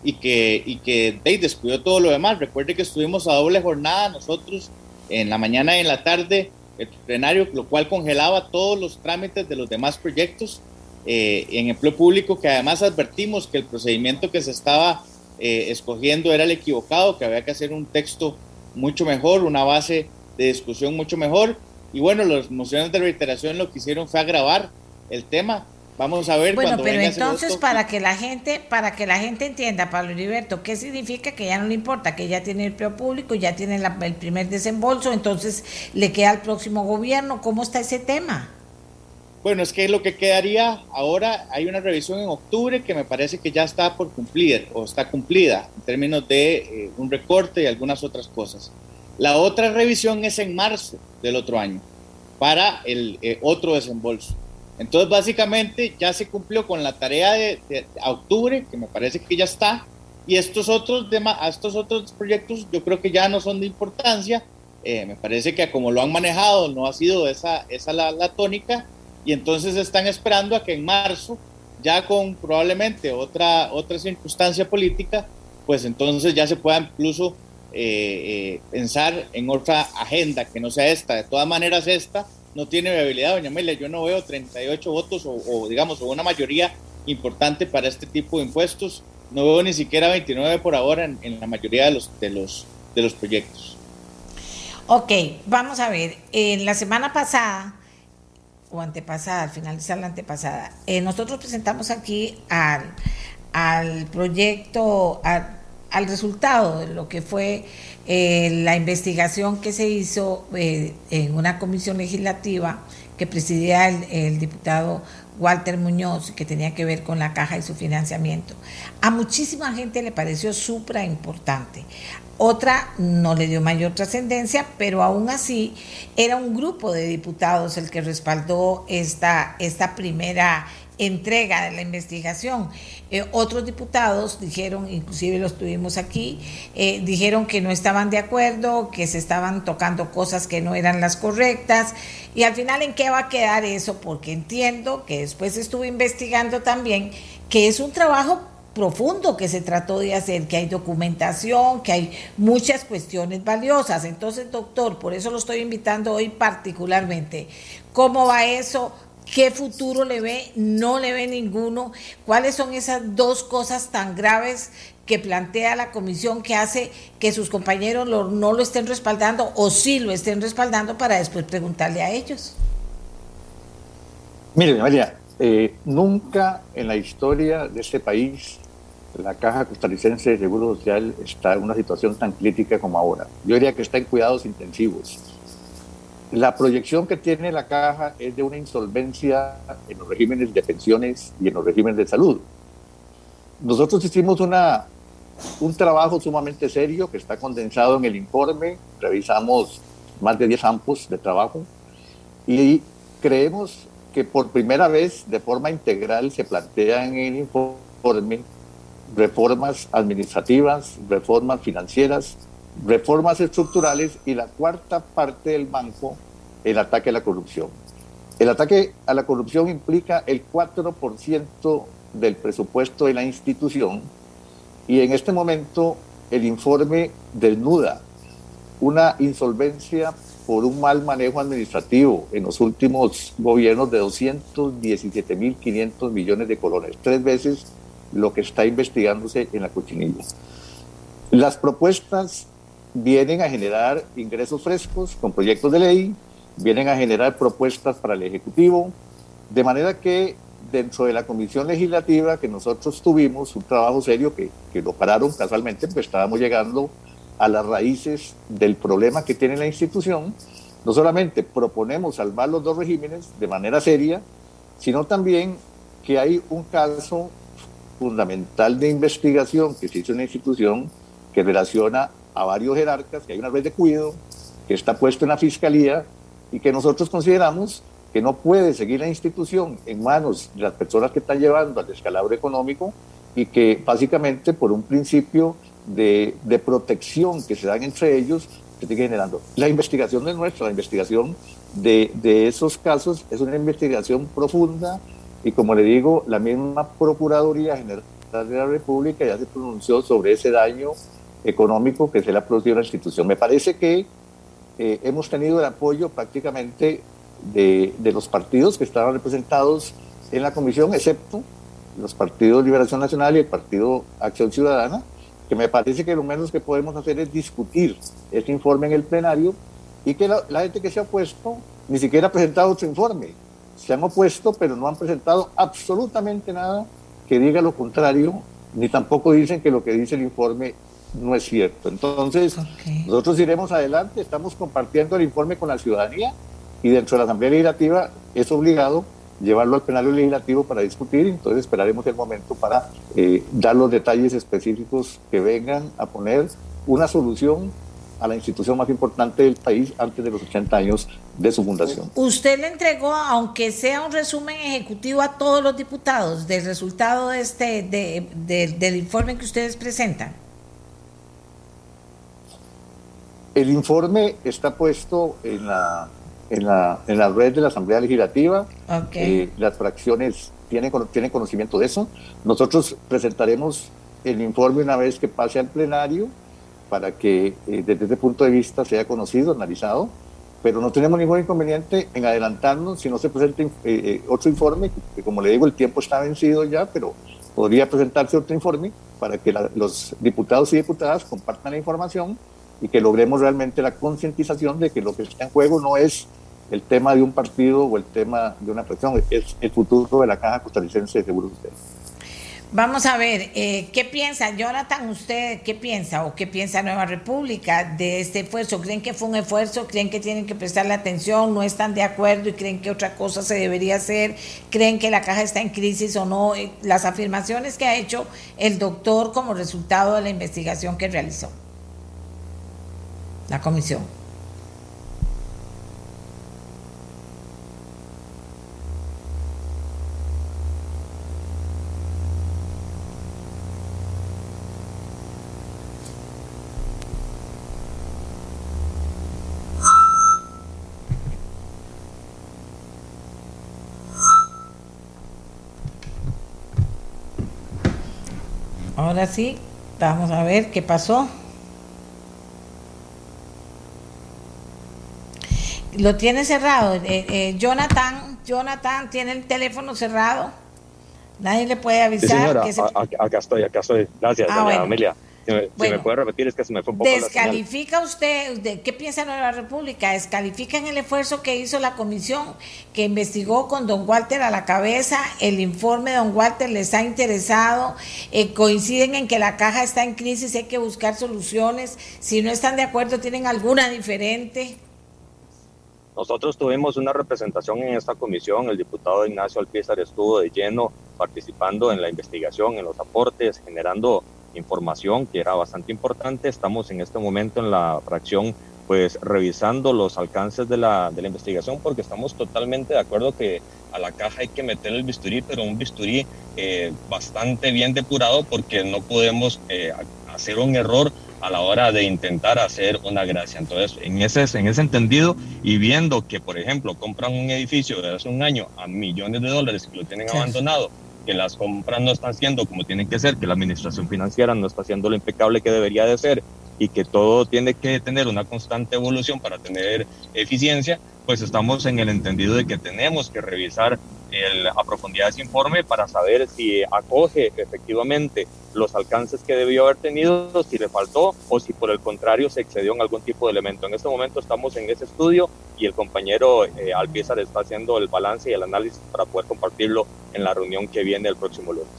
y que, y que descuidó todo lo demás. Recuerde que estuvimos a doble jornada nosotros en la mañana y en la tarde, el plenario, lo cual congelaba todos los trámites de los demás proyectos eh, en empleo público, que además advertimos que el procedimiento que se estaba eh, escogiendo era el equivocado, que había que hacer un texto mucho mejor, una base de discusión mucho mejor y bueno, las mociones de reiteración lo que hicieron fue agravar el tema. Vamos a ver. Bueno, pero entonces para que la gente, para que la gente entienda, Pablo Heriberto, ¿qué significa que ya no le importa, que ya tiene el empleo público, ya tiene el primer desembolso, entonces le queda al próximo gobierno? ¿Cómo está ese tema? Bueno, es que lo que quedaría ahora, hay una revisión en octubre que me parece que ya está por cumplir o está cumplida en términos de eh, un recorte y algunas otras cosas. La otra revisión es en marzo del otro año para el eh, otro desembolso. Entonces, básicamente ya se cumplió con la tarea de, octubre, que me parece que ya está, y estos otros, estos otros proyectos yo creo que ya no son de importancia. Eh, me parece que como lo han manejado no ha sido esa, esa la, la tónica, y entonces están esperando a que en marzo, ya con probablemente otra, otra circunstancia política, pues entonces ya se pueda incluso eh, eh, pensar en otra agenda que no sea esta. De todas maneras, esta no tiene viabilidad, doña Amelia. Yo no veo 38 votos o, digamos, o una mayoría importante para este tipo de impuestos. No veo ni siquiera 29 por ahora en, la mayoría de los, de, los, de los proyectos. Ok, vamos a ver. En la semana pasada, o antepasada, al finalizar la antepasada, eh, nosotros presentamos aquí al al proyecto, al resultado de lo que fue eh, la investigación que se hizo eh, en una comisión legislativa que presidía el, diputado Walter Muñoz, que tenía que ver con la caja y su financiamiento. A muchísima gente le pareció supra importante. Otra no le dio mayor trascendencia, pero aún así era un grupo de diputados el que respaldó esta, esta primera entrega de la investigación. Eh, otros diputados dijeron, inclusive los tuvimos aquí, eh, dijeron que no estaban de acuerdo, que se estaban tocando cosas que no eran las correctas. Y al final, ¿en qué va a quedar eso? Porque entiendo que después estuve investigando también que es un trabajo profundo que se trató de hacer, que hay documentación, que hay muchas cuestiones valiosas. Entonces, doctor, por eso lo estoy invitando hoy particularmente. ¿Cómo va eso? ¿Qué futuro le ve? No le ve ninguno. ¿Cuáles son esas dos cosas tan graves que plantea la comisión que hace que sus compañeros no lo estén respaldando o sí lo estén respaldando para después preguntarle a ellos? Mire, María, eh, nunca en la historia de este país la Caja Costarricense de Seguro Social está en una situación tan crítica como ahora. Yo diría que está en cuidados intensivos la proyección que tiene la caja es de una insolvencia en los regímenes de pensiones y en los regímenes de salud. Nosotros hicimos una, un trabajo sumamente serio que está condensado en el informe, revisamos más de 10 campos de trabajo y creemos que por primera vez de forma integral se plantean en el informe reformas administrativas, reformas financieras, reformas estructurales y la cuarta parte del banco, el ataque a la corrupción. El ataque a la corrupción implica el 4% del presupuesto de la institución y en este momento el informe desnuda una insolvencia por un mal manejo administrativo en los últimos gobiernos de 217.500 millones de colones, tres veces lo que está investigándose en la cochinilla. Las propuestas vienen a generar ingresos frescos con proyectos de ley, vienen a generar propuestas para el Ejecutivo, de manera que dentro de la comisión legislativa que nosotros tuvimos, un trabajo serio que, que lo pararon casualmente, pues estábamos llegando a las raíces del problema que tiene la institución, no solamente proponemos salvar los dos regímenes de manera seria, sino también que hay un caso fundamental de investigación que se hizo en la institución que relaciona a varios jerarcas, que hay una red de cuidado que está puesto en la fiscalía y que nosotros consideramos que no puede seguir la institución en manos de las personas que están llevando al descalabro económico y que básicamente por un principio de, de protección que se dan entre ellos se sigue generando. La investigación de nuestra, la investigación de, de esos casos es una investigación profunda y como le digo, la misma Procuraduría General de la República ya se pronunció sobre ese daño económico que se le ha producido a la institución. Me parece que eh, hemos tenido el apoyo prácticamente de, de, los partidos que estaban representados en la comisión, excepto los partidos Liberación Nacional y el Partido Acción Ciudadana, que me parece que lo menos que podemos hacer es discutir este informe en el plenario y que la, la gente que se ha opuesto ni siquiera ha presentado otro informe. Se han opuesto, pero no han presentado absolutamente nada que diga lo contrario, ni tampoco dicen que lo que dice el informe no es cierto. Entonces, nosotros iremos adelante, estamos compartiendo el informe con la ciudadanía y dentro de la Asamblea Legislativa es obligado llevarlo al plenario legislativo para discutir, entonces esperaremos el momento para eh, dar los detalles específicos que vengan a poner una solución a la institución más importante del país antes de los 80 años de su fundación. Usted le entregó, aunque sea un resumen ejecutivo a todos los diputados del resultado de este, del informe que ustedes presentan. El informe está puesto en la, en la, en la red de la Asamblea Legislativa. Eh, las fracciones tienen, tienen conocimiento de eso. Nosotros presentaremos el informe una vez que pase al plenario para que eh, desde ese punto de vista sea conocido, analizado, pero no tenemos ningún inconveniente en adelantarnos si no se presenta eh, otro informe, que como le digo el tiempo está vencido ya, pero podría presentarse otro informe para que los diputados y diputadas compartan la información y que logremos realmente la concientización de que lo que está en juego no es el tema de un partido o el tema de una fracción, es el futuro de la Caja Costarricense de Seguros. Vamos a ver, eh, ¿qué piensa Jonathan? ¿Usted qué piensa o qué piensa Nueva República de este esfuerzo? ¿Creen que fue un esfuerzo? ¿Creen que tienen que prestarle atención? ¿No están de acuerdo y creen que otra cosa se debería hacer? ¿Creen que la caja está en crisis o no? Eh, las afirmaciones que ha hecho el doctor como resultado de la investigación que realizó la comisión. Ahora sí, vamos a ver qué pasó. Lo tiene cerrado. Eh, eh, Jonathan, Jonathan tiene el teléfono cerrado. Nadie le puede avisar. que acá estoy, acá estoy. Gracias, ah, Amelia. Si me, puede repetir, es que se me fue un poco ¿Descalifica usted, qué piensa Nueva República? ¿Descalifica en el esfuerzo que hizo la comisión que investigó con don Walter a la cabeza? ¿El informe de don Walter les ha interesado? Eh, ¿Coinciden en que la caja está en crisis? Hay que buscar soluciones. Si no están de acuerdo, ¿tienen alguna diferente? Nosotros tuvimos una representación en esta comisión, el diputado Ignacio Alpizar estuvo de lleno participando en la investigación, en los aportes, generando información que era bastante importante. Estamos en este momento en la fracción pues revisando los alcances de la, de la investigación porque estamos totalmente de acuerdo que a la caja hay que meter el bisturí, pero un bisturí eh, bastante bien depurado porque no podemos eh, hacer un error a la hora de intentar hacer una gracia. Entonces, en ese, en ese entendido y viendo que, por ejemplo, compran un edificio de hace un año a millones de dólares y lo tienen abandonado que las compras no están siendo como tienen que ser, que la administración financiera no está haciendo lo impecable que debería de ser y que todo tiene que tener una constante evolución para tener eficiencia, pues estamos en el entendido de que tenemos que revisar el, a profundidad ese informe para saber si acoge efectivamente los alcances que debió haber tenido, si le faltó o si por el contrario se excedió en algún tipo de elemento. En este momento estamos en ese estudio y el compañero eh, Alpizar está haciendo el balance y el análisis para poder compartirlo en la reunión que viene el próximo lunes.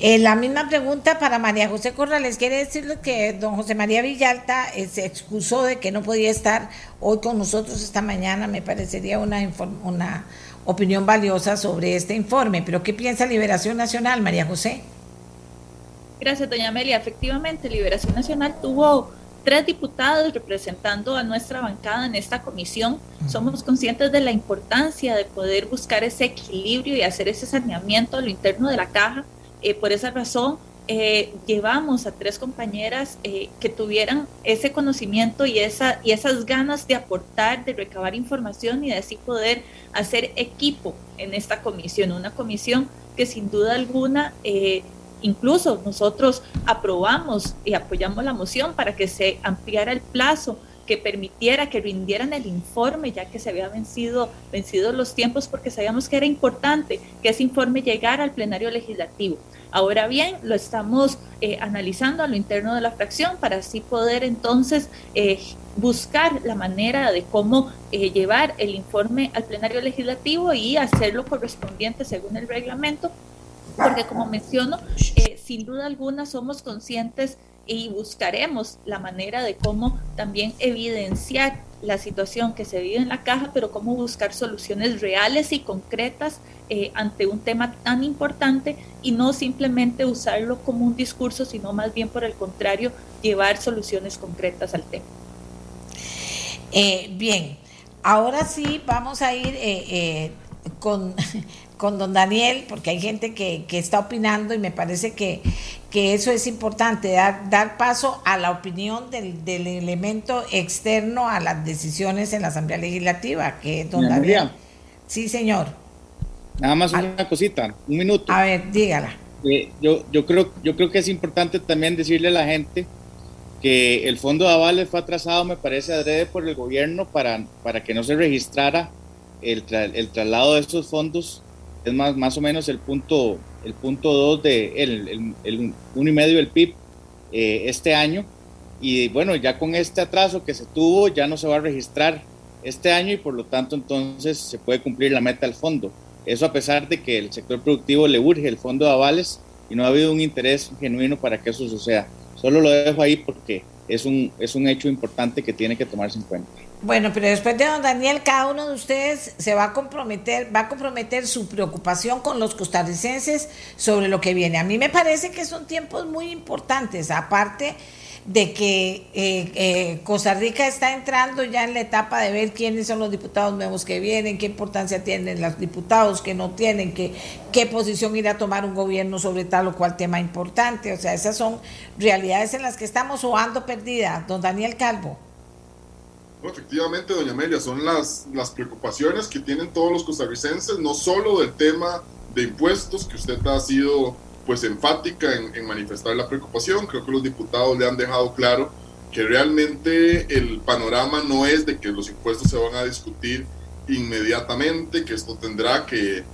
Eh, la misma pregunta para María José Corrales. Quiere decirle que don José María Villalta eh, se excusó de que no podía estar hoy con nosotros esta mañana. Me parecería una, una opinión valiosa sobre este informe. Pero ¿qué piensa Liberación Nacional, María José? Gracias, doña Amelia. Efectivamente, Liberación Nacional tuvo tres diputados representando a nuestra bancada en esta comisión. Somos conscientes de la importancia de poder buscar ese equilibrio y hacer ese saneamiento a lo interno de la caja eh, por esa razón, eh, llevamos a tres compañeras eh, que tuvieran ese conocimiento y, esa, y esas ganas de aportar, de recabar información y de así poder hacer equipo en esta comisión, una comisión que sin duda alguna, incluso nosotros aprobamos y apoyamos la moción para que se ampliara el plazo que permitiera que rindieran el informe, ya que se había vencido, vencido los tiempos, porque sabíamos que era importante que ese informe llegara al plenario legislativo. Ahora bien, lo estamos eh, analizando a lo interno de la fracción para así poder entonces eh, buscar la manera de cómo eh, llevar el informe al plenario legislativo y hacerlo correspondiente según el reglamento, porque como menciono, sin duda alguna somos conscientes y buscaremos la manera de cómo también evidenciar la situación que se vive en la caja, pero cómo buscar soluciones reales y concretas eh, ante un tema tan importante y no simplemente usarlo como un discurso, sino más bien por el contrario, llevar soluciones concretas al tema. Eh, bien, ahora sí vamos a ir eh, con con don Daniel, porque hay gente que, está opinando y me parece que, que eso es importante, dar, dar paso a la opinión del, del, elemento externo a las decisiones en la Asamblea Legislativa, que es don Daniel. Sí, señor. Nada más una cosita, un minuto. A ver, dígala. Eh, yo, yo, creo, yo creo que es importante también decirle a la gente que el fondo de avales fue atrasado, me parece, adrede por el gobierno para, para que no se registrara el, el traslado de estos fondos es más, más o menos el punto el punto 2 de el, el, el uno y medio del PIB eh, este año y bueno ya con este atraso que se tuvo ya no se va a registrar este año y por lo tanto entonces se puede cumplir la meta del fondo eso a pesar de que el sector productivo le urge el fondo de avales y no ha habido un interés genuino para que eso suceda. Solo lo dejo ahí porque es un, es un hecho importante que tiene que tomarse en cuenta. Bueno, pero después de don Daniel, cada uno de ustedes se va a comprometer, va a comprometer su preocupación con los costarricenses sobre lo que viene. A mí me parece que son tiempos muy importantes, aparte de que eh, eh, Costa Rica está entrando ya en la etapa de ver quiénes son los diputados nuevos que vienen, qué importancia tienen los diputados que no tienen, qué, posición irá a tomar un gobierno sobre tal o cual tema importante. O sea, esas son realidades en las que estamos o ando perdida. Don Daniel Calvo. efectivamente, doña Amelia, son las, las preocupaciones que tienen todos los costarricenses, no solo del tema de impuestos, que usted ha sido pues enfática en, manifestar la preocupación. Creo que los diputados le han dejado claro que realmente el panorama no es de que los impuestos se van a discutir inmediatamente, que esto tendrá que,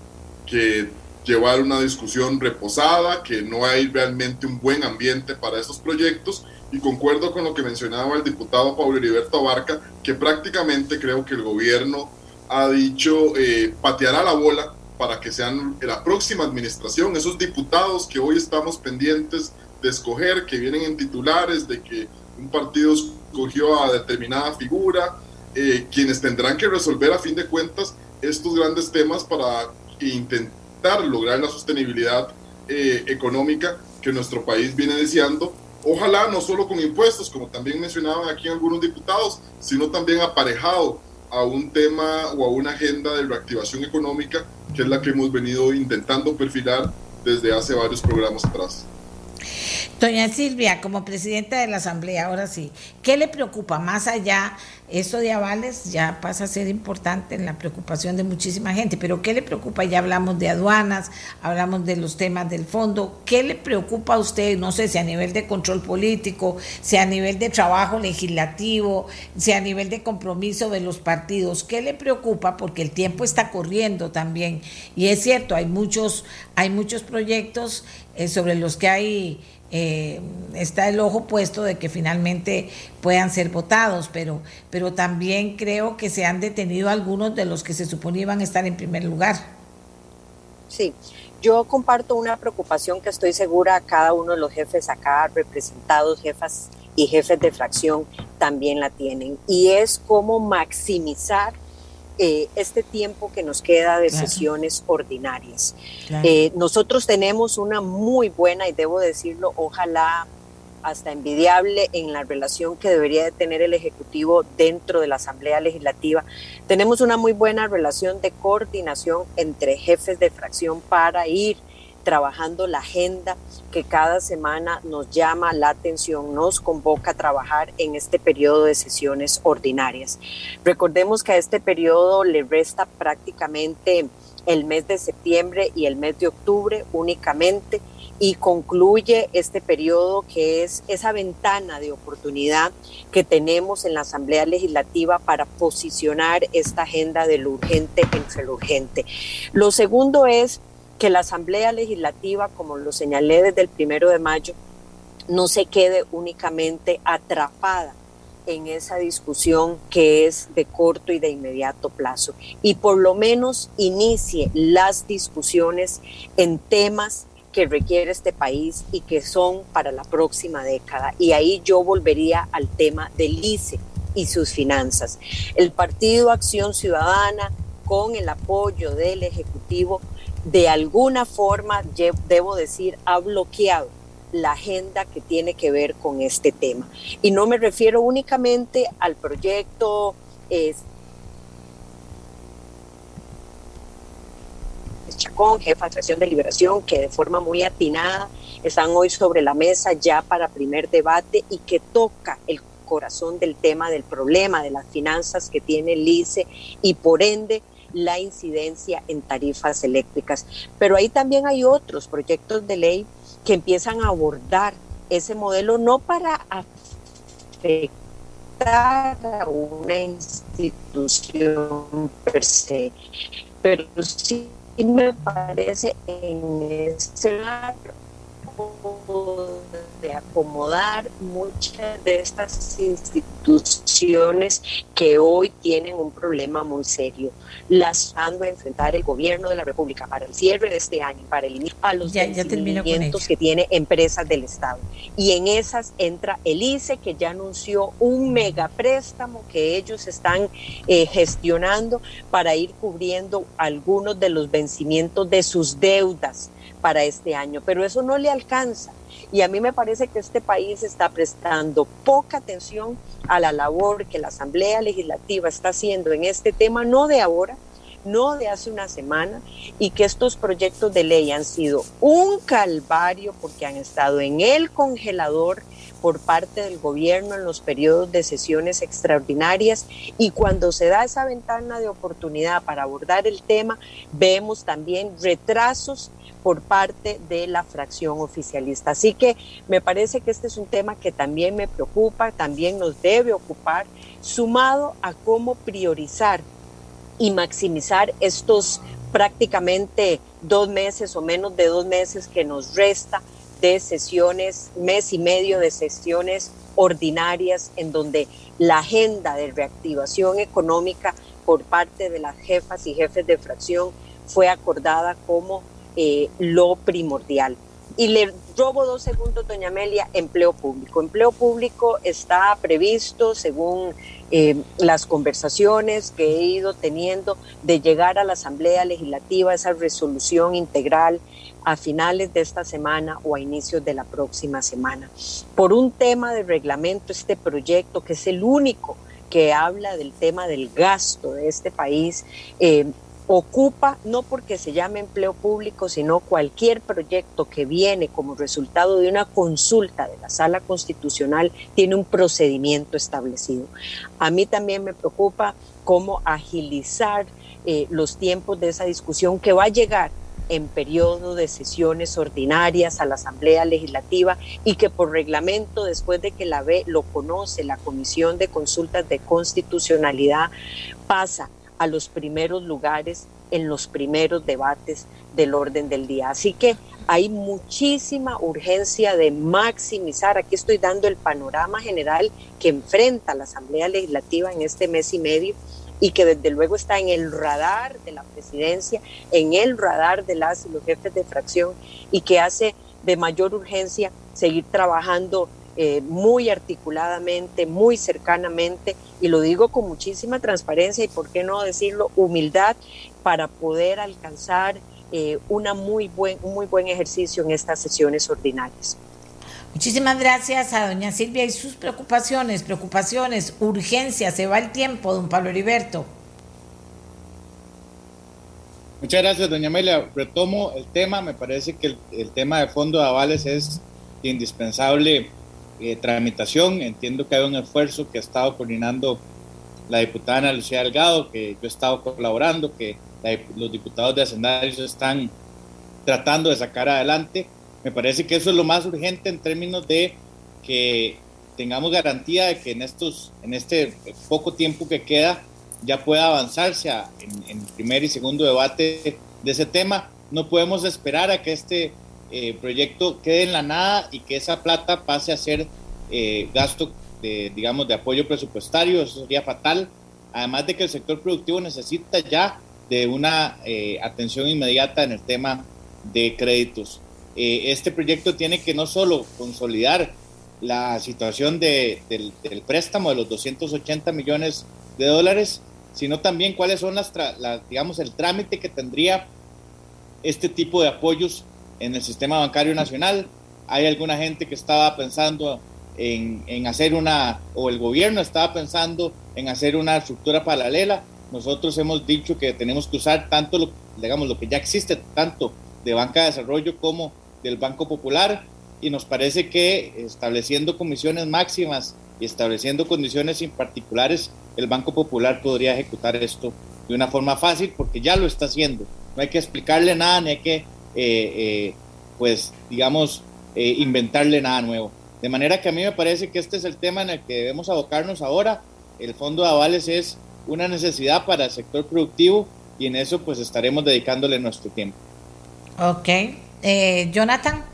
llevar una discusión reposada, que no hay realmente un buen ambiente para estos proyectos. Y concuerdo con lo que mencionaba el diputado Pablo Heriberto Abarca, que prácticamente creo que el gobierno ha dicho eh, pateará la bola para que sean la próxima administración, esos diputados que hoy estamos pendientes de escoger, que vienen en titulares de que un partido escogió a determinada figura, eh, quienes tendrán que resolver a fin de cuentas estos grandes temas para intentar lograr la sostenibilidad eh, económica que nuestro país viene deseando. Ojalá no solo con impuestos, como también mencionaban aquí algunos diputados, sino también aparejado a un tema o a una agenda de reactivación económica, que es la que hemos venido intentando perfilar desde hace varios programas atrás. Doña Silvia, como presidenta de la Asamblea, ahora sí, ¿qué le preocupa más allá? Esto de avales ya pasa a ser importante en la preocupación de muchísima gente, pero ¿qué le preocupa? Ya hablamos de aduanas, hablamos de los temas del fondo. ¿Qué le preocupa a usted? No sé si a nivel de control político, si a nivel de trabajo legislativo, si a nivel de compromiso de los partidos. ¿Qué le preocupa? Porque el tiempo está corriendo también. Y es cierto, hay muchos, hay muchos proyectos eh, sobre los que hay eh, está el ojo puesto de que finalmente puedan ser votados, pero, pero también creo que se han detenido algunos de los que se suponían estar en primer lugar. Sí, yo comparto una preocupación que estoy segura cada uno de los jefes acá representados, jefas y jefes de fracción también la tienen, y es cómo maximizar eh, este tiempo que nos queda de sesiones ordinarias. Eh, nosotros tenemos una muy buena, y debo decirlo, ojalá hasta envidiable en la relación que debería de tener el Ejecutivo dentro de la Asamblea Legislativa. Tenemos una muy buena relación de coordinación entre jefes de fracción para ir trabajando la agenda que cada semana nos llama la atención, nos convoca a trabajar en este periodo de sesiones ordinarias. Recordemos que a este periodo le resta prácticamente el mes de septiembre y el mes de octubre únicamente y concluye este periodo que es esa ventana de oportunidad que tenemos en la Asamblea Legislativa para posicionar esta agenda de lo urgente entre lo urgente. Lo segundo es que la Asamblea Legislativa, como lo señalé desde el primero de mayo, no se quede únicamente atrapada en esa discusión que es de corto y de inmediato plazo y por lo menos inicie las discusiones en temas que requiere este país y que son para la próxima década. Y ahí yo volvería al tema del ICE y sus finanzas. El Partido Acción Ciudadana, con el apoyo del Ejecutivo, de alguna forma, debo decir, ha bloqueado la agenda que tiene que ver con este tema. Y no me refiero únicamente al proyecto es, Chacón, jefa de acción de liberación, que de forma muy atinada están hoy sobre la mesa ya para primer debate y que toca el corazón del tema del problema de las finanzas que tiene el ICE y por ende la incidencia en tarifas eléctricas. Pero ahí también hay otros proyectos de ley que empiezan a abordar ese modelo no para afectar a una institución per se, pero sí me parece en ese de acomodar muchas de estas instituciones que hoy tienen un problema muy serio, las dando a enfrentar el gobierno de la República para el cierre de este año, para el inicio a los ya, que tiene empresas del Estado. Y en esas entra el ICE, que ya anunció un megapréstamo que ellos están eh, gestionando para ir cubriendo algunos de los vencimientos de sus deudas para este año, pero eso no le alcanza. Y a mí me parece que este país está prestando poca atención a la labor que la Asamblea Legislativa está haciendo en este tema, no de ahora, no de hace una semana, y que estos proyectos de ley han sido un calvario porque han estado en el congelador por parte del gobierno en los periodos de sesiones extraordinarias y cuando se da esa ventana de oportunidad para abordar el tema, vemos también retrasos por parte de la fracción oficialista. Así que me parece que este es un tema que también me preocupa, también nos debe ocupar, sumado a cómo priorizar y maximizar estos prácticamente dos meses o menos de dos meses que nos resta de sesiones, mes y medio de sesiones ordinarias en donde la agenda de reactivación económica por parte de las jefas y jefes de fracción fue acordada como eh, lo primordial. Y le robo dos segundos, doña Amelia, empleo público. Empleo público está previsto, según eh, las conversaciones que he ido teniendo, de llegar a la Asamblea Legislativa esa resolución integral a finales de esta semana o a inicios de la próxima semana. Por un tema de reglamento, este proyecto, que es el único que habla del tema del gasto de este país, eh, ocupa, no porque se llame empleo público, sino cualquier proyecto que viene como resultado de una consulta de la sala constitucional tiene un procedimiento establecido. A mí también me preocupa cómo agilizar eh, los tiempos de esa discusión que va a llegar en periodo de sesiones ordinarias a la Asamblea Legislativa y que por reglamento, después de que la ve, lo conoce la Comisión de Consultas de Constitucionalidad, pasa a los primeros lugares en los primeros debates del orden del día. Así que hay muchísima urgencia de maximizar, aquí estoy dando el panorama general que enfrenta la Asamblea Legislativa en este mes y medio y que desde luego está en el radar de la presidencia, en el radar de las y los jefes de fracción y que hace de mayor urgencia seguir trabajando eh, muy articuladamente, muy cercanamente, y lo digo con muchísima transparencia y, por qué no decirlo, humildad para poder alcanzar eh, una muy buen, un muy buen ejercicio en estas sesiones ordinarias. Muchísimas gracias a doña Silvia y sus preocupaciones, preocupaciones, urgencias, se va el tiempo, don Pablo Heriberto. Muchas gracias, doña Amelia. Retomo el tema, me parece que el, el tema de fondo de avales es indispensable eh, tramitación. Entiendo que hay un esfuerzo que ha estado coordinando la diputada Ana Lucía Delgado, que yo he estado colaborando, que los diputados de hacendarios están tratando de sacar adelante. Me parece que eso es lo más urgente en términos de que tengamos garantía de que en, estos, en este poco tiempo que queda ya pueda avanzarse en, el primer y segundo debate de ese tema. No podemos esperar a que este eh, proyecto quede en la nada y que esa plata pase a ser eh, gasto de, digamos, de apoyo presupuestario, eso sería fatal. Además de que el sector productivo necesita ya de una eh, atención inmediata en el tema de créditos. este proyecto tiene que no solo consolidar la situación de, del, préstamo de los 280 millones de dólares, sino también cuáles son las, digamos, el trámite que tendría este tipo de apoyos en el sistema bancario nacional. Hay alguna gente que estaba pensando en, hacer una, o el gobierno estaba pensando en hacer una estructura paralela. Nosotros hemos dicho que tenemos que usar tanto, lo, digamos, lo que ya existe, tanto de Banca de Desarrollo como del Banco Popular, y nos parece que estableciendo comisiones máximas y estableciendo condiciones en particulares, el Banco Popular podría ejecutar esto de una forma fácil porque ya lo está haciendo. No hay que explicarle nada, ni hay que eh, eh, pues digamos, eh, inventarle nada nuevo. De manera que a mí me parece que este es el tema en el que debemos abocarnos ahora. El fondo de avales es una necesidad para el sector productivo y en eso pues estaremos dedicándole nuestro tiempo. Ok. Jonathan.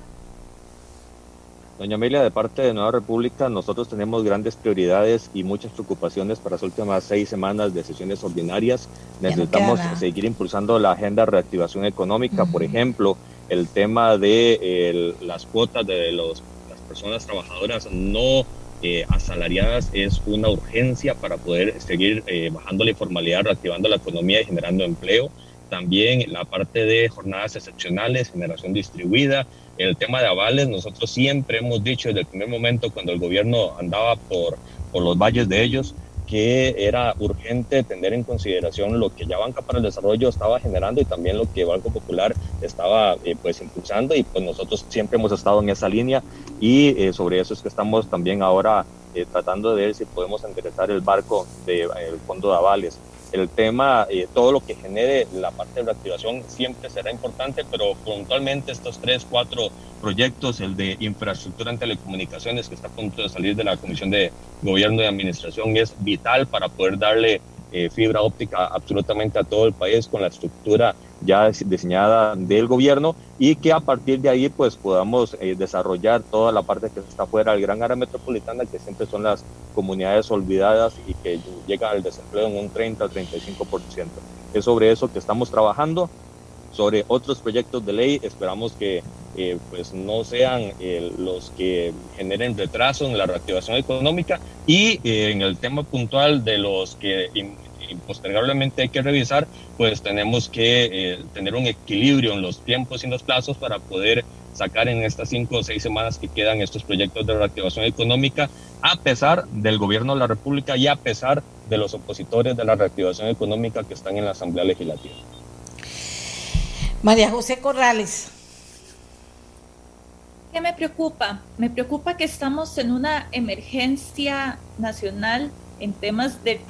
Doña Amelia, de parte de Nueva República, nosotros tenemos grandes prioridades y muchas preocupaciones para las últimas seis semanas de sesiones ordinarias. Necesitamos seguir impulsando la agenda de reactivación económica, por ejemplo, el tema de las cuotas de los, las personas trabajadoras no eh, asalariadas es una urgencia para poder seguir eh, bajando la informalidad, reactivando la economía y generando empleo. También la parte de jornadas excepcionales, generación distribuida, el tema de avales, nosotros siempre hemos dicho desde el primer momento cuando el gobierno andaba por, por los valles de ellos, que era urgente tener en consideración lo que ya Banca para el Desarrollo estaba generando y también lo que Banco Popular estaba eh, pues impulsando y pues nosotros siempre hemos estado en esa línea y eh, sobre eso es que estamos también ahora eh, tratando de ver si podemos enderezar el barco del fondo de avales el tema, eh, todo lo que genere la parte de reactivación siempre será importante, pero puntualmente estos tres, cuatro proyectos, el de infraestructura en telecomunicaciones que está a punto de salir de la Comisión de Gobierno y Administración, es vital para poder darle eh, fibra óptica absolutamente a todo el país con la estructura ya diseñada del gobierno y que a partir de ahí pues podamos eh, desarrollar toda la parte que está fuera del gran área metropolitana que siempre son las comunidades olvidadas y que llega al desempleo en un 30 o 35%. Es sobre eso que estamos trabajando, sobre otros proyectos de ley, esperamos que eh, pues no sean los que generen retraso en la reactivación económica y en el tema puntual de los que impostergablemente hay que revisar, pues tenemos que eh, tener un equilibrio en los tiempos y en los plazos para poder sacar en estas cinco o seis semanas que quedan estos proyectos de reactivación económica, a pesar del gobierno de la República y a pesar de los opositores de la reactivación económica que están en la Asamblea Legislativa. María José Corrales. ¿Qué me preocupa? Me preocupa que estamos en una emergencia nacional en temas de,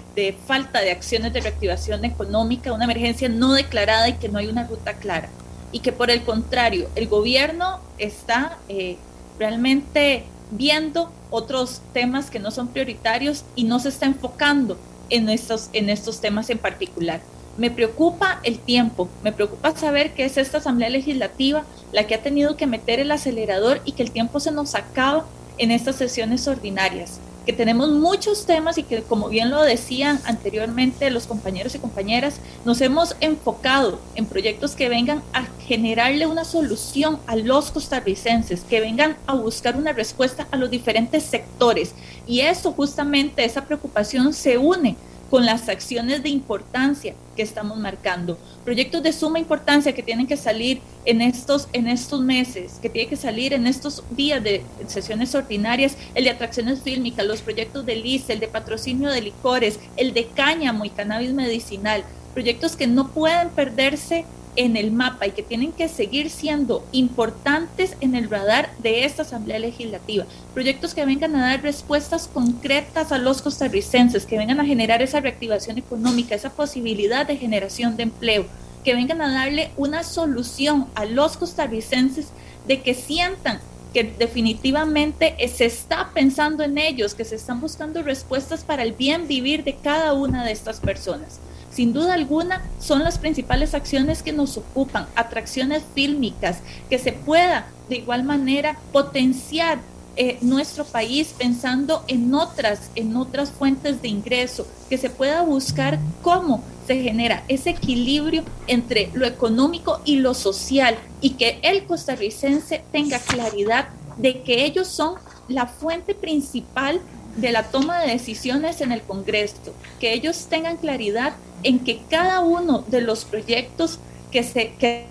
falta de acciones de reactivación económica, una emergencia no declarada y que no hay una ruta clara. Y que por el contrario, el gobierno está eh, realmente viendo otros temas que no son prioritarios y no se está enfocando en estos, en estos temas en particular. Me preocupa el tiempo, me preocupa saber que es esta Asamblea Legislativa la que ha tenido que meter el acelerador y que el tiempo se nos acaba en estas sesiones ordinarias que tenemos muchos temas y que, como bien lo decían anteriormente los compañeros y compañeras, nos hemos enfocado en proyectos que vengan a generarle una solución a los costarricenses, que vengan a buscar una respuesta a los diferentes sectores. Y eso justamente, esa preocupación se une con las acciones de importancia que estamos marcando. Proyectos de suma importancia que tienen que salir en estos, en estos meses, que tienen que salir en estos días de sesiones ordinarias, el de atracciones fílmicas, los proyectos de LICE, el de patrocinio de licores, el de cáñamo y cannabis medicinal, proyectos que no pueden perderse en el mapa y que tienen que seguir siendo importantes en el radar de esta Asamblea Legislativa. Proyectos que vengan a dar respuestas concretas a los costarricenses, que vengan a generar esa reactivación económica, esa posibilidad de generación de empleo, que vengan a darle una solución a los costarricenses de que sientan que definitivamente se está pensando en ellos, que se están buscando respuestas para el bien vivir de cada una de estas personas sin duda alguna son las principales acciones que nos ocupan, atracciones fílmicas, que se pueda de igual manera potenciar eh, nuestro país pensando en otras, en otras fuentes de ingreso, que se pueda buscar cómo se genera ese equilibrio entre lo económico y lo social y que el costarricense tenga claridad de que ellos son la fuente principal de la toma de decisiones en el Congreso, que ellos tengan claridad en que cada uno de los proyectos que se que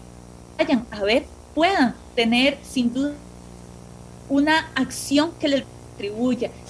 vayan a ver puedan tener sin duda una acción que le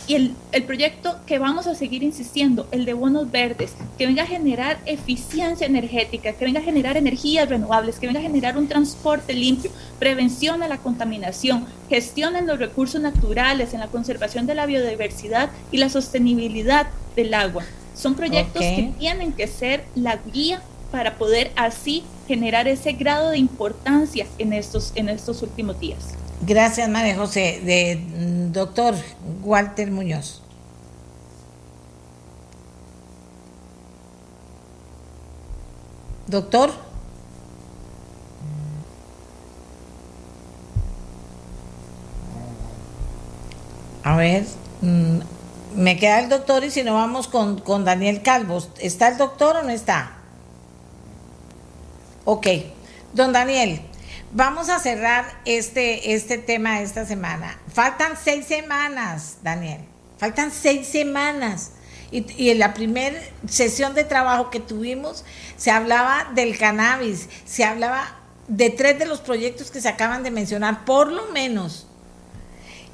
Y el, el, proyecto que vamos a seguir insistiendo, el de bonos verdes, que venga a generar eficiencia energética, que venga a generar energías renovables, que venga a generar un transporte limpio, prevención a la contaminación, gestión en los recursos naturales, en la conservación de la biodiversidad y la sostenibilidad del agua. Son proyectos que tienen que ser la guía para poder así generar ese grado de importancia en estos, en estos últimos días. Gracias, María José. De, mm, doctor Walter Muñoz. Doctor. A ver, mm, me queda el doctor y si no vamos con, con Daniel Calvo. ¿Está el doctor o no está? Ok, don Daniel, vamos a cerrar este, este tema esta semana. Faltan seis semanas, Daniel. Faltan seis semanas. Y, y, en la primera sesión de trabajo que tuvimos se hablaba del cannabis, se hablaba de tres de los proyectos que se acaban de mencionar, por lo menos.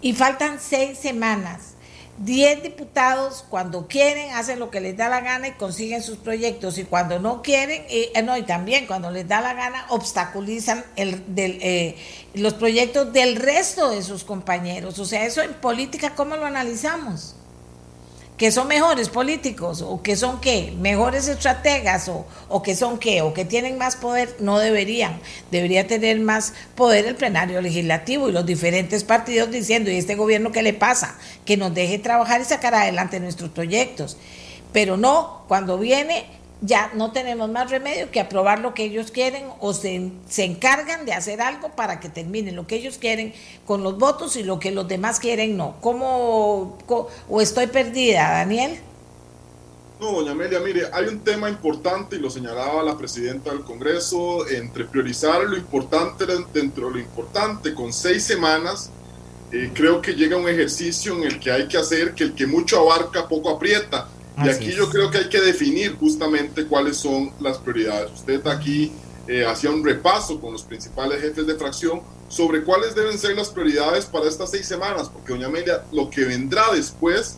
Y faltan seis semanas. Diez diputados, cuando quieren, hacen lo que les da la gana y consiguen sus proyectos. Y cuando no quieren, eh, no, y también cuando les da la gana, obstaculizan el, del, eh, los proyectos del resto de sus compañeros. O sea, eso en política, ¿cómo lo analizamos? Que son mejores políticos o que son qué, mejores estrategas o, o, que son qué, o que tienen más poder, no deberían. Debería tener más poder el plenario legislativo y los diferentes partidos diciendo, ¿y este gobierno qué le pasa? Que nos deje trabajar y sacar adelante nuestros proyectos. Pero no, cuando viene ya no tenemos más remedio que aprobar lo que ellos quieren o se, se, encargan de hacer algo para que terminen lo que ellos quieren con los votos y lo que los demás quieren no. ¿Cómo, o estoy perdida, Daniel? No, doña Amelia, mire, hay un tema importante y lo señalaba la presidenta del Congreso, entre priorizar lo importante dentro de lo importante con seis semanas, eh, creo que llega un ejercicio en el que hay que hacer que el que mucho abarca poco aprieta y aquí yo creo que hay que definir justamente cuáles son las prioridades. Usted aquí eh, hacía un repaso con los principales jefes de fracción sobre cuáles deben ser las prioridades para estas seis semanas, porque doña Amelia, lo que vendrá después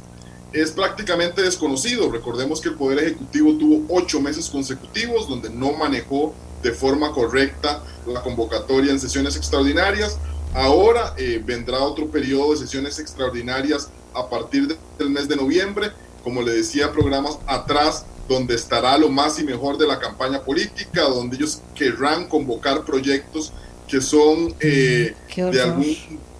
es prácticamente desconocido. Recordemos que el Poder Ejecutivo tuvo ocho meses consecutivos donde no manejó de forma correcta la convocatoria en sesiones extraordinarias. Ahora eh, vendrá otro periodo de sesiones extraordinarias a partir del mes de noviembre como le decía, programas atrás donde estará lo más y mejor de la campaña política, donde ellos querrán convocar proyectos que son eh, de algún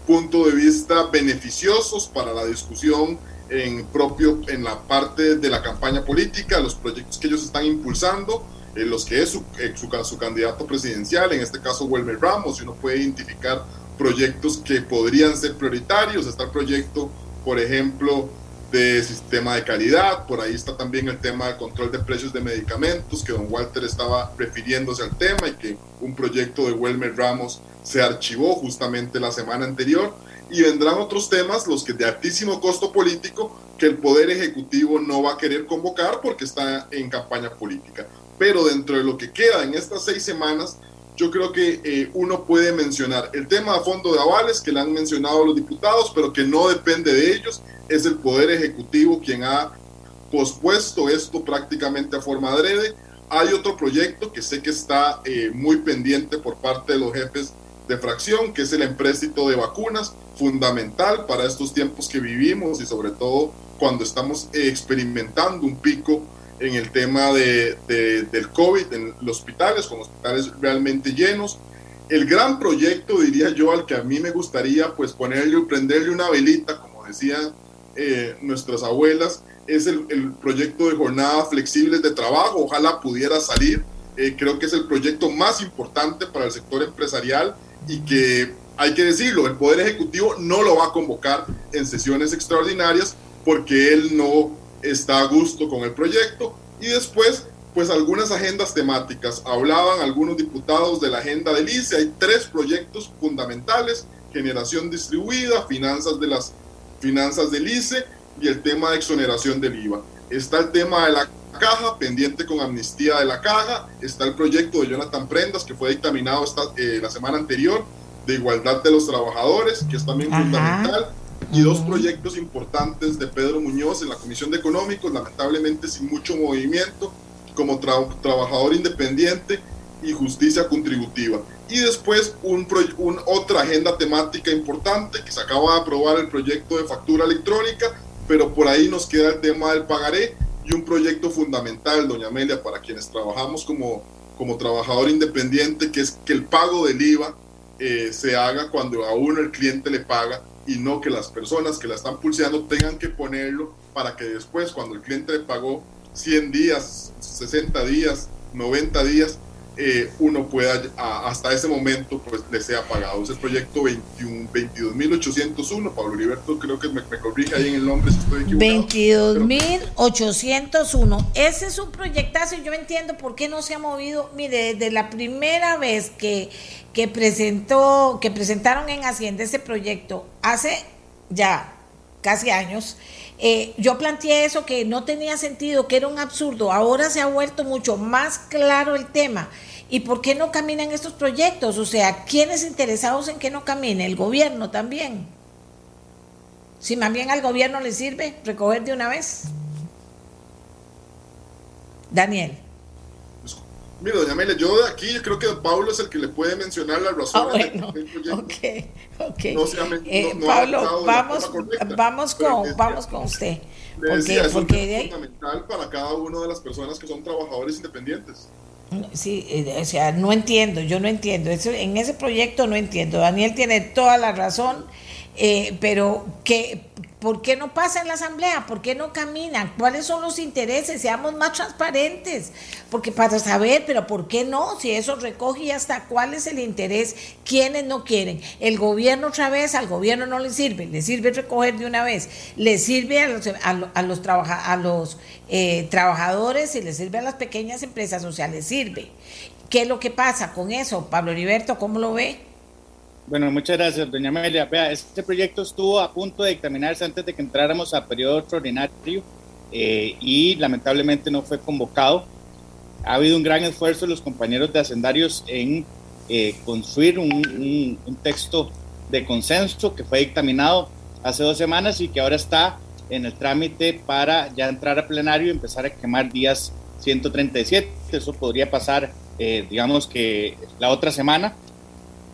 punto de vista beneficiosos para la discusión en propio en la parte de la campaña política, los proyectos que ellos están impulsando, eh, los que es su, eh, su, su, candidato presidencial, en este caso Wilmer Ramos, y uno puede identificar proyectos que podrían ser prioritarios, está el proyecto, por ejemplo, de sistema de calidad, por ahí está también el tema del control de precios de medicamentos, que don Walter estaba refiriéndose al tema y que un proyecto de Welmer Ramos se archivó justamente la semana anterior. Y vendrán otros temas, los que de altísimo costo político, que el Poder Ejecutivo no va a querer convocar porque está en campaña política. Pero dentro de lo que queda en estas seis semanas, yo creo que eh, uno puede mencionar el tema de fondo de avales que le han mencionado los diputados, pero que no depende de ellos, es el Poder Ejecutivo quien ha pospuesto esto prácticamente a forma adrede. Hay otro proyecto que sé que está eh, muy pendiente por parte de los jefes de fracción, que es el empréstito de vacunas, fundamental para estos tiempos que vivimos y sobre todo cuando estamos experimentando un pico en el tema de, del COVID en los hospitales, con hospitales realmente llenos. El gran proyecto, diría yo, al que a mí me gustaría pues ponerle, prenderle una velita, como decían eh, nuestras abuelas, es el, el, proyecto de jornadas flexibles de trabajo. Ojalá pudiera salir. Eh, creo que es el proyecto más importante para el sector empresarial y que hay que decirlo, el Poder Ejecutivo no lo va a convocar en sesiones extraordinarias porque él no está a gusto con el proyecto y después pues algunas agendas temáticas. Hablaban algunos diputados de la agenda del ICE, hay tres proyectos fundamentales, generación distribuida, finanzas de las finanzas del ICE y el tema de exoneración del IVA. Está el tema de la caja, pendiente con amnistía de la caja, está el proyecto de Jonathan Prendas que fue dictaminado esta, eh, la semana anterior de igualdad de los trabajadores, que es también Ajá. fundamental y dos proyectos importantes de Pedro Muñoz en la Comisión de Económicos, lamentablemente sin mucho movimiento, como tra trabajador independiente y justicia contributiva. Y después un, un, otra agenda temática importante que se acaba de aprobar el proyecto de factura electrónica, pero por ahí nos queda el tema del pagaré y un proyecto fundamental, doña Amelia, para quienes trabajamos como, como trabajador independiente, que es que el pago del IVA eh, se haga cuando a uno el cliente le paga y no que las personas que la están pulseando tengan que ponerlo para que después, cuando el cliente pagó 100 días, 60 días, 90 días, eh, uno pueda hasta ese momento pues le sea pagado. Es el proyecto 22.801. Pablo Heriberto creo que me, me, corrige ahí en el nombre si estoy equivocado. 22.801. Ese es un proyectazo y yo entiendo por qué no se ha movido. Mire, desde la primera vez que, que presentó, que presentaron en Hacienda ese proyecto, hace ya casi años, eh, yo planteé eso que no tenía sentido, que era un absurdo. Ahora se ha vuelto mucho más claro el tema. ¿Y por qué no caminan estos proyectos? O sea, ¿quiénes interesados en que no camine? El gobierno también. Si más bien al gobierno le sirve recoger de una vez. Daniel. Mira, doña Amelia, yo de aquí creo que Pablo es el que le puede mencionar las razones. Ah, bueno, ok, ok. Eh, Pablo, vamos, vamos, con, vamos con usted. porque, es fundamental para cada una de las personas que son trabajadores independientes. Sí, eh, o sea, no entiendo, yo no entiendo. Eso, en ese proyecto no entiendo. Daniel tiene toda la razón, eh, pero que ¿Por qué no pasa en la asamblea? ¿Por qué no caminan? ¿Cuáles son los intereses? Seamos más transparentes. Porque para saber, pero ¿por qué no? Si eso recoge y hasta cuál es el interés, quiénes no quieren. El gobierno otra vez, al gobierno no le sirve, le sirve recoger de una vez, le sirve a los, a, los, eh, trabajadores y le sirve a las pequeñas empresas sociales, sirve. ¿Qué es lo que pasa con eso? Pablo Heriberto, ¿cómo lo ve? Bueno, muchas gracias, doña Amelia. Vea, este proyecto estuvo a punto de dictaminarse antes de que entráramos a periodo extraordinario eh, y lamentablemente no fue convocado. Ha habido un gran esfuerzo de los compañeros de hacendarios en eh, construir un, un, texto de consenso que fue dictaminado hace dos semanas y que ahora está en el trámite para ya entrar a plenario y empezar a quemar días 137. Eso podría pasar, eh, digamos que la otra semana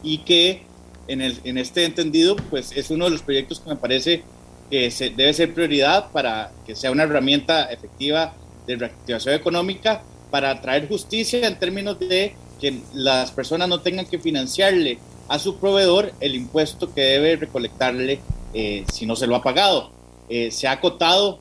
y que en, el, en este entendido, pues es uno de los proyectos que me parece que se, debe ser prioridad para que sea una herramienta efectiva de reactivación económica para traer justicia en términos de que las personas no tengan que financiarle a su proveedor el impuesto que debe recolectarle eh, si no se lo ha pagado. Eh, se ha acotado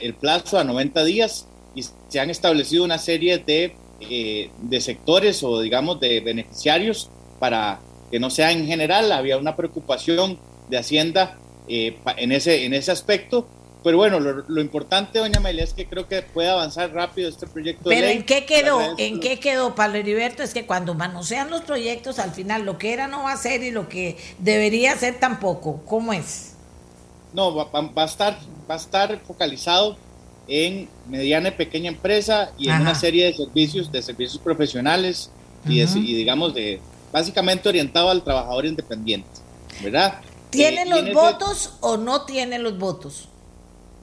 el plazo a 90 días y se han establecido una serie de, eh, de sectores o digamos de beneficiarios para que no sea en general, había una preocupación de Hacienda eh, en, ese, en ese aspecto. Pero bueno, lo, importante, doña Amelia, es que creo que puede avanzar rápido este proyecto Pero de ley. ¿en qué quedó? ¿En qué quedó, Pablo Heriberto? Es que cuando manosean los proyectos, al final lo que era no va a ser y lo que debería ser tampoco. ¿Cómo es? No, va, a, estar, va a estar focalizado en mediana y pequeña empresa y en una serie de servicios, de servicios profesionales y, y digamos de, básicamente orientado al trabajador independiente, ¿verdad? ¿Tienen eh, los votos o no tienen los votos?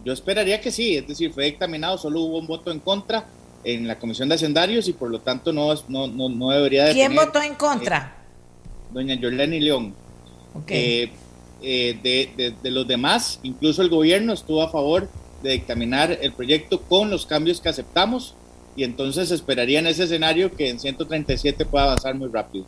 Yo esperaría que sí, es decir, fue dictaminado, solo hubo un voto en contra en la Comisión de Hacendarios y por lo tanto no, no, no, debería de ¿Quién votó en contra? Eh, doña Yoleni León. Okay. Eh, de, de, los demás, incluso el gobierno estuvo a favor de dictaminar el proyecto con los cambios que aceptamos y entonces esperaría en ese escenario que en 137 pueda avanzar muy rápido.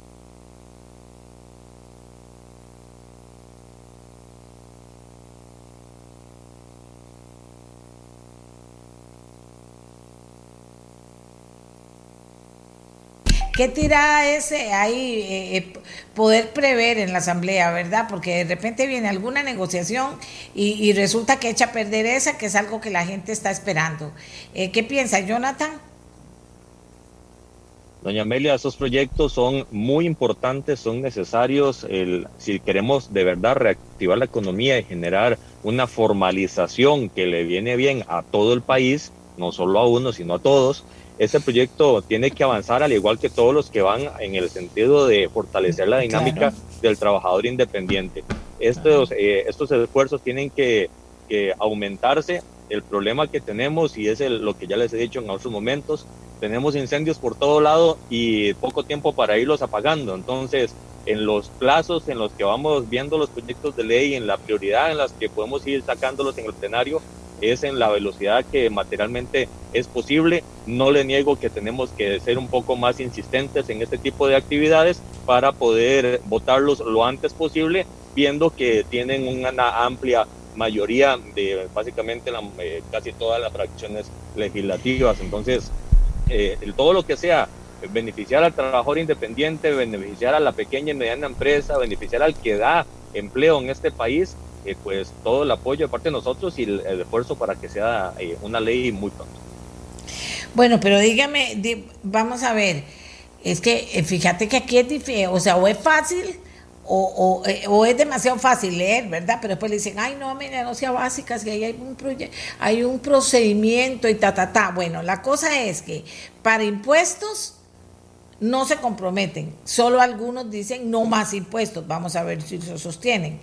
¿Qué tira ese ahí eh, eh, poder prever en la asamblea, verdad? Porque de repente viene alguna negociación y, resulta que echa a perder esa, que es algo que la gente está esperando. Eh, ¿Qué piensa, Jonathan? Doña Amelia, esos proyectos son muy importantes, son necesarios si queremos de verdad reactivar la economía y generar una formalización que le viene bien a todo el país, no solo a uno, sino a todos este proyecto tiene que avanzar al igual que todos los que van en el sentido de fortalecer la dinámica del trabajador independiente. Estos, eh, estos esfuerzos tienen que, aumentarse. El problema que tenemos, y es lo que ya les he dicho en otros momentos, tenemos incendios por todo lado y poco tiempo para irlos apagando. Entonces, en los plazos en los que vamos viendo los proyectos de ley, en la prioridad en las que podemos ir sacándolos en el plenario, es en la velocidad que materialmente es posible. No le niego que tenemos que ser un poco más insistentes en este tipo de actividades para poder votarlos lo antes posible, viendo que tienen una amplia mayoría de básicamente la, eh, casi todas las fracciones legislativas. Entonces, eh, todo lo que sea beneficiar al trabajador independiente, beneficiar a la pequeña y mediana empresa, beneficiar al que da empleo en este país, eh, pues todo el apoyo de parte de nosotros y el, esfuerzo para que sea eh, una ley muy pronto. Bueno, pero dígame, vamos a ver, es que fíjate que aquí es difícil, o sea, o es fácil o, o, es demasiado fácil leer, ¿verdad? Pero después le dicen, ay, no, mira, no sea básica, que ahí hay un, hay un procedimiento y ta, ta, ta. Bueno, la cosa es que para impuestos no se comprometen, solo algunos dicen no más impuestos, vamos a ver si se sostienen.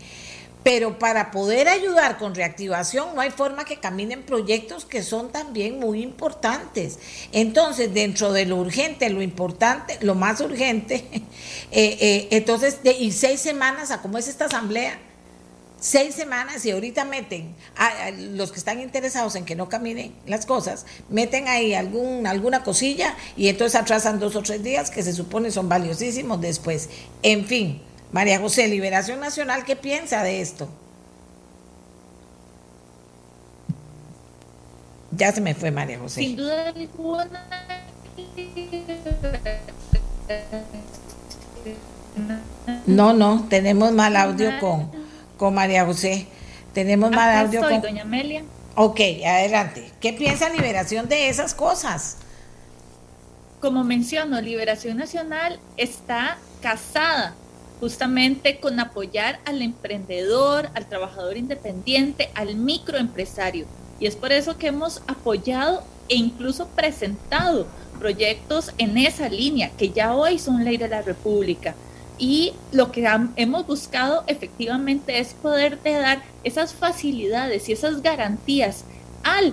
Pero para poder ayudar con reactivación no hay forma que caminen proyectos que son también muy importantes. Entonces, dentro de lo urgente, lo importante, lo más urgente, eh, eh, entonces, de, y seis semanas a cómo es esta asamblea, seis semanas y ahorita meten a, los que están interesados en que no caminen las cosas, meten ahí algún, alguna cosilla y entonces atrasan dos o tres días que se supone son valiosísimos después. En fin. María José, Liberación Nacional, ¿qué piensa de esto? Ya se me fue María José. Sin duda alguna. No, no, tenemos mal audio con, con María José. Tenemos mal audio con. Doña Amelia. Ok, adelante. ¿Qué piensa Liberación de esas cosas? Como menciono, Liberación Nacional está casada justamente con apoyar al emprendedor, al trabajador independiente, al microempresario. Y es por eso que hemos apoyado e incluso presentado proyectos en esa línea, que ya hoy son ley de la República. Y lo que hemos buscado efectivamente es poder dar esas facilidades y esas garantías al,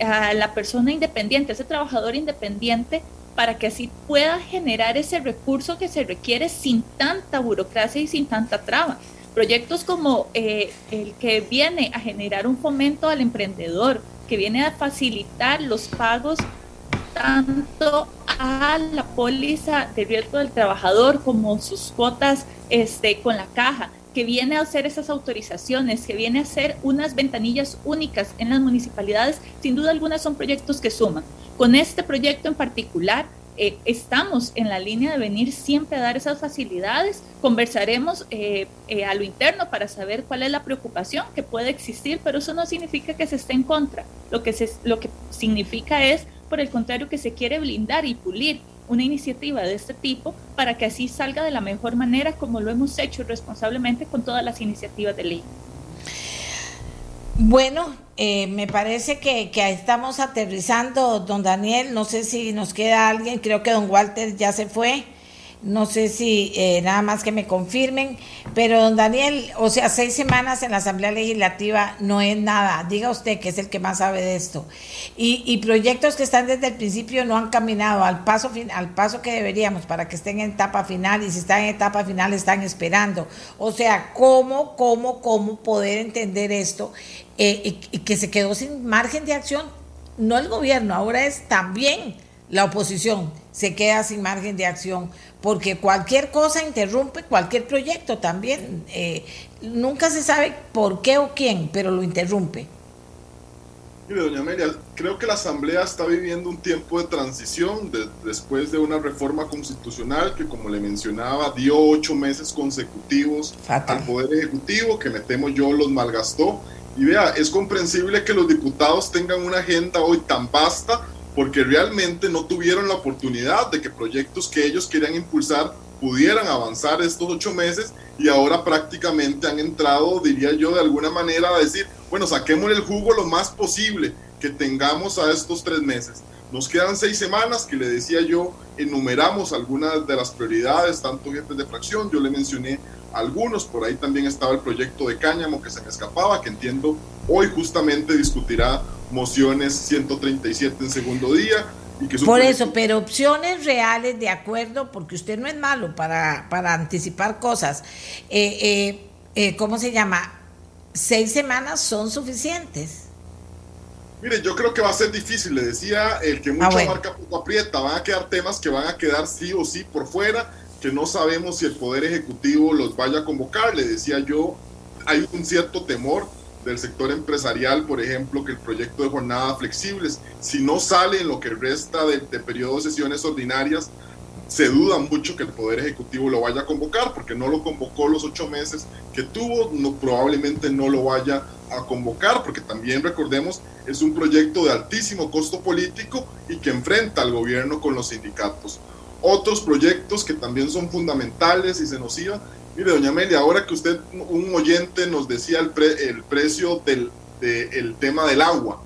a la persona independiente, a ese trabajador independiente, para que así pueda generar ese recurso que se requiere sin tanta burocracia y sin tanta traba. Proyectos como eh, el que viene a generar un fomento al emprendedor, que viene a facilitar los pagos tanto a la póliza de riesgo del trabajador como sus cuotas este, con la caja, que viene a hacer esas autorizaciones, que viene a hacer unas ventanillas únicas en las municipalidades, sin duda alguna son proyectos que suman. Con este proyecto en particular, eh, estamos en la línea de venir siempre a dar esas facilidades. Conversaremos eh, eh, a lo interno para saber cuál es la preocupación que puede existir, pero eso no significa que se esté en contra. Lo que, se, lo que significa es, por el contrario, que se quiere blindar y pulir una iniciativa de este tipo para que así salga de la mejor manera como lo hemos hecho responsablemente con todas las iniciativas de ley. Bueno, eh, me parece que, que, estamos aterrizando, don Daniel. No sé si nos queda alguien. Creo que don Walter ya se fue. No sé si eh, nada más que me confirmen, pero don Daniel, o sea, seis semanas en la Asamblea Legislativa no es nada. Diga usted que es el que más sabe de esto. Y, y proyectos que están desde el principio no han caminado al paso, al paso que deberíamos para que estén en etapa final y si están en etapa final están esperando. O sea, ¿cómo, cómo, cómo poder entender esto eh, y que se quedó sin margen de acción? No el gobierno, ahora es también la oposición se queda sin margen de acción, porque cualquier cosa interrumpe cualquier proyecto también. Eh, nunca se sabe por qué o quién, pero lo interrumpe. Mire, doña Amelia, creo que la Asamblea está viviendo un tiempo de transición después de una reforma constitucional que, como le mencionaba, dio ocho meses consecutivos al Poder Ejecutivo, que me temo yo los malgastó. Y vea, es comprensible que los diputados tengan una agenda hoy tan vasta porque realmente no tuvieron la oportunidad de que proyectos que ellos querían impulsar pudieran avanzar estos ocho meses y ahora prácticamente han entrado, diría yo, de alguna manera a decir, bueno, saquemos el jugo lo más posible que tengamos a estos tres meses. Nos quedan seis semanas que le decía yo, enumeramos algunas de las prioridades, tanto jefes de fracción, yo le mencioné algunos, por ahí también estaba el proyecto de cáñamo que se me escapaba, que entiendo hoy justamente discutirá mociones 137 en segundo día. Y que Por eso, pero opciones reales de acuerdo, porque usted no es malo para, para anticipar cosas. Eh, eh, eh, ¿Cómo se llama? Seis semanas son suficientes. Mire, yo creo que va a ser difícil, le decía, el que mucha ah, marca poco aprieta, van a quedar temas que van a quedar sí o sí por fuera, que no sabemos si el Poder Ejecutivo los vaya a convocar, le decía yo, hay un cierto temor del sector empresarial, por ejemplo, que el proyecto de jornada flexibles, si no sale en lo que resta de, de periodo de sesiones ordinarias, se duda mucho que el Poder Ejecutivo lo vaya a convocar, porque no lo convocó los ocho meses que tuvo, no, probablemente no lo vaya a convocar, porque también recordemos, es un proyecto de altísimo costo político y que enfrenta al gobierno con los sindicatos. Otros proyectos que también son fundamentales y se nos iban. Mire, doña Amelia, ahora que usted, un oyente nos decía el, el precio del de, tema del agua.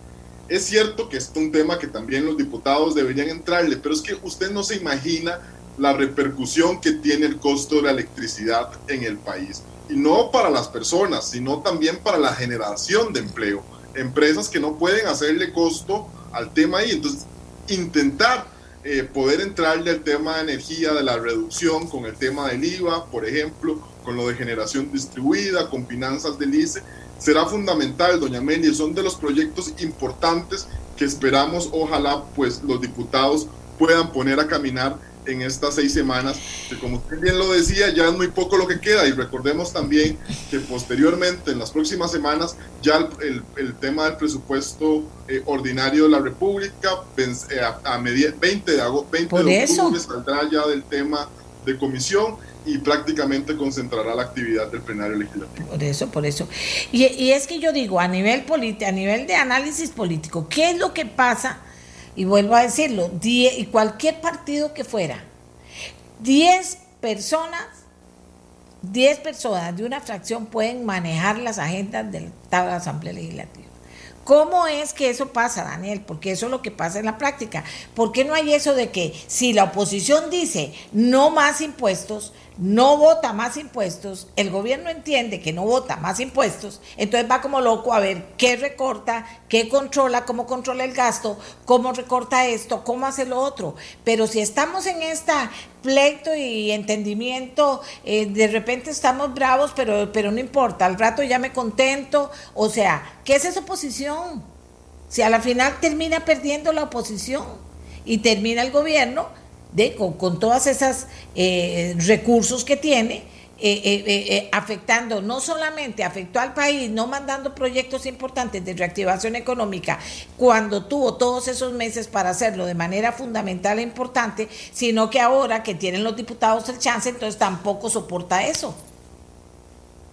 Es cierto que es un tema que también los diputados deberían entrarle, pero es que usted no se imagina la repercusión que tiene el costo de la electricidad en el país. Y no para las personas, sino también para la generación de empleo. Empresas que no pueden hacerle costo al tema ahí. Entonces, intentar eh, poder entrarle al tema de energía, de la reducción con el tema del IVA, por ejemplo, con lo de generación distribuida, con finanzas del ICE, será fundamental, doña Meli. Son de los proyectos importantes que esperamos, ojalá, pues los diputados puedan poner a caminar en estas seis semanas, que como usted bien lo decía, ya es muy poco lo que queda y recordemos también que posteriormente, en las próximas semanas, ya el, el, tema del presupuesto eh, ordinario de la República, eh, a, a 20 de, agosto, 20 Por de octubre saldrá ya del tema de comisión y prácticamente concentrará la actividad del plenario legislativo. Por eso, por eso. Y, es que yo digo, a nivel a nivel de análisis político, ¿qué es lo que pasa? y vuelvo a decirlo, y cualquier partido que fuera, 10 personas, 10 personas de una fracción pueden manejar las agendas de la Asamblea Legislativa. ¿Cómo es que eso pasa, Daniel? Porque eso es lo que pasa en la práctica. ¿Por qué no hay eso de que si la oposición dice no más impuestos, no vota más impuestos, el gobierno entiende que no vota más impuestos, entonces va como loco a ver qué recorta, qué controla, cómo controla el gasto, cómo recorta esto, cómo hace lo otro. Pero si estamos en esta pleito y entendimiento, eh, de repente estamos bravos, pero, pero no importa, al rato ya me contento. O sea, ¿qué es esa oposición? Si a la final termina perdiendo la oposición y termina el gobierno de, con, con todas esas eh, recursos que tiene, eh, eh, afectando, no solamente afectó al país, no mandando proyectos importantes de reactivación económica cuando tuvo todos esos meses para hacerlo de manera fundamental e importante, sino que ahora que tienen los diputados el chance, entonces tampoco soporta eso.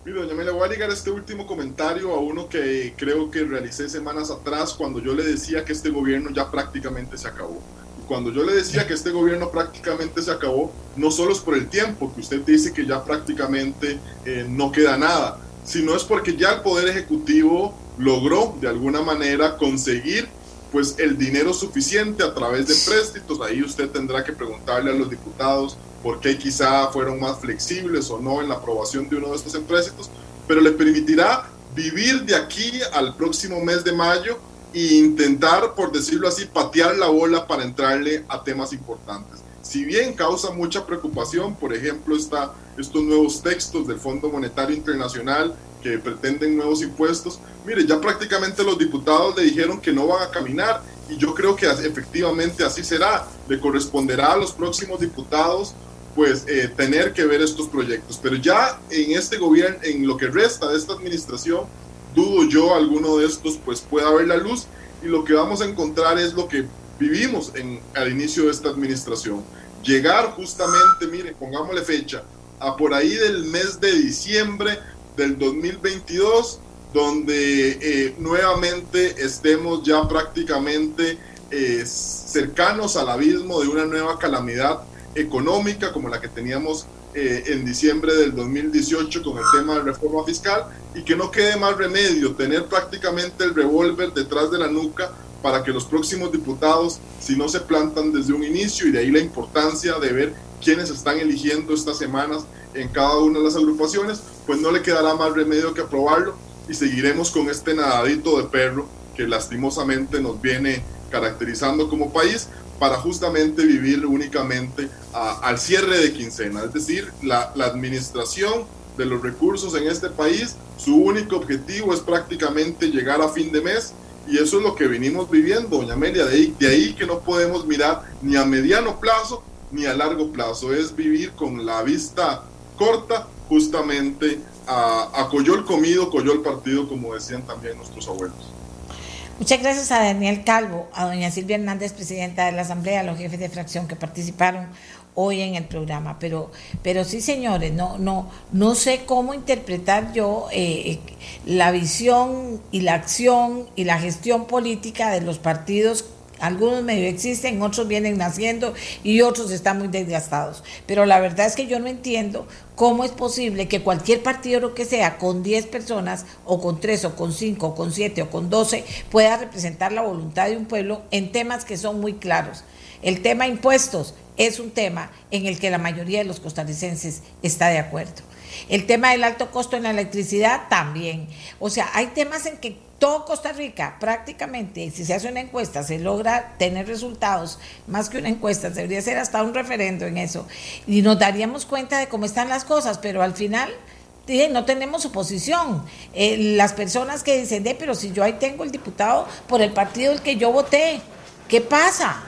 Mira, doña Mela, voy a ligar este último comentario a uno que creo que realicé semanas atrás cuando yo le decía que este gobierno ya prácticamente se acabó cuando yo le decía que este gobierno prácticamente se acabó, no solo es por el tiempo, que usted dice que ya prácticamente eh, no queda nada, sino es porque ya el Poder Ejecutivo logró de alguna manera conseguir pues el dinero suficiente a través de préstitos. Ahí usted tendrá que preguntarle a los diputados por qué quizá fueron más flexibles o no en la aprobación de uno de estos empréstitos, pero le permitirá vivir de aquí al próximo mes de mayo e intentar, por decirlo así, patear la bola para entrarle a temas importantes. Si bien causa mucha preocupación, por ejemplo, está estos nuevos textos del Fondo Monetario Internacional que pretenden nuevos impuestos, mire, ya prácticamente los diputados le dijeron que no van a caminar y yo creo que efectivamente así será. Le corresponderá a los próximos diputados pues eh, tener que ver estos proyectos. Pero ya en este gobierno, en lo que resta de esta administración, dudo yo alguno de estos pues pueda ver la luz y lo que vamos a encontrar es lo que vivimos en, al inicio de esta administración. Llegar justamente, mire, pongámosle fecha, a por ahí del mes de diciembre del 2022, donde eh, nuevamente estemos ya prácticamente eh, cercanos al abismo de una nueva calamidad económica como la que teníamos eh, en diciembre del 2018 con el tema de reforma fiscal y que no quede más remedio tener prácticamente el revólver detrás de la nuca para que los próximos diputados, si no se plantan desde un inicio, y de ahí la importancia de ver quiénes están eligiendo estas semanas en cada una de las agrupaciones, pues no le quedará más remedio que aprobarlo y seguiremos con este nadadito de perro que lastimosamente nos viene caracterizando como país, para justamente vivir únicamente a, al cierre de quincena. Es decir, la, administración de los recursos en este país, su único objetivo es prácticamente llegar a fin de mes y eso es lo que venimos viviendo, doña Amelia. De ahí, que no podemos mirar ni a mediano plazo ni a largo plazo, es vivir con la vista corta justamente a, coyol comido, coyol partido, como decían también nuestros abuelos. Muchas gracias a Daniel Calvo, a doña Silvia Hernández, presidenta de la Asamblea, a los jefes de fracción que participaron hoy en el programa. Pero, pero sí, señores, no, no, no sé cómo interpretar yo eh, la visión y la acción y la gestión política de los partidos algunos medio existen, otros vienen naciendo y otros están muy desgastados. Pero la verdad es que yo no entiendo cómo es posible que cualquier partido, lo que sea, con 10 personas, o con 3, o con 5, o con 7, o con 12, pueda representar la voluntad de un pueblo en temas que son muy claros. El tema impuestos es un tema en el que la mayoría de los costarricenses está de acuerdo. El tema del alto costo en la electricidad también. O sea, hay temas en que todo Costa Rica, prácticamente, si se hace una encuesta, se logra tener resultados, más que una encuesta, debería ser hasta un referendo en eso, y nos daríamos cuenta de cómo están las cosas, pero al final no tenemos oposición. Eh, las personas que dicen, de, pero si yo ahí tengo el diputado por el partido del que yo voté, ¿qué pasa?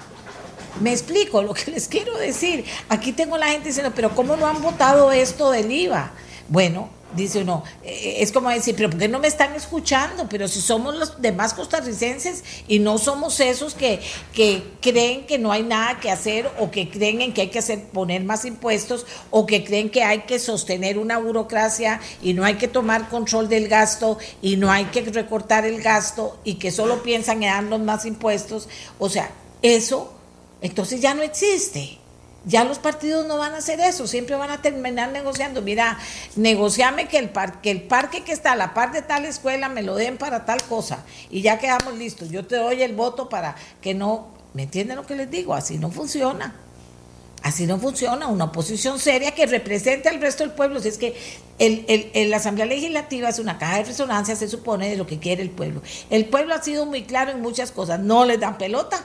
Me explico lo que les quiero decir. Aquí tengo la gente diciendo, pero ¿cómo no han votado esto del IVA? Bueno, dice uno, eh, es como decir, pero ¿por qué no me están escuchando? Pero si somos los demás costarricenses y no somos esos que, que creen que no hay nada que hacer o que creen en que hay que hacer, poner más impuestos o que creen que hay que sostener una burocracia y no hay que tomar control del gasto y no hay que recortar el gasto y que solo piensan en darnos más impuestos. O sea, eso entonces ya no existe. Ya los partidos no van a hacer eso, siempre van a terminar negociando. Mira, negociame que el, que el parque que está a la par de tal escuela me lo den para tal cosa y ya quedamos listos. Yo te doy el voto para que no, ¿me entienden lo que les digo? Así no funciona. Así no funciona una oposición seria que represente al resto del pueblo. Si es que la Asamblea Legislativa es una caja de resonancia, se supone, de lo que quiere el pueblo. El pueblo ha sido muy claro en muchas cosas. No les dan pelota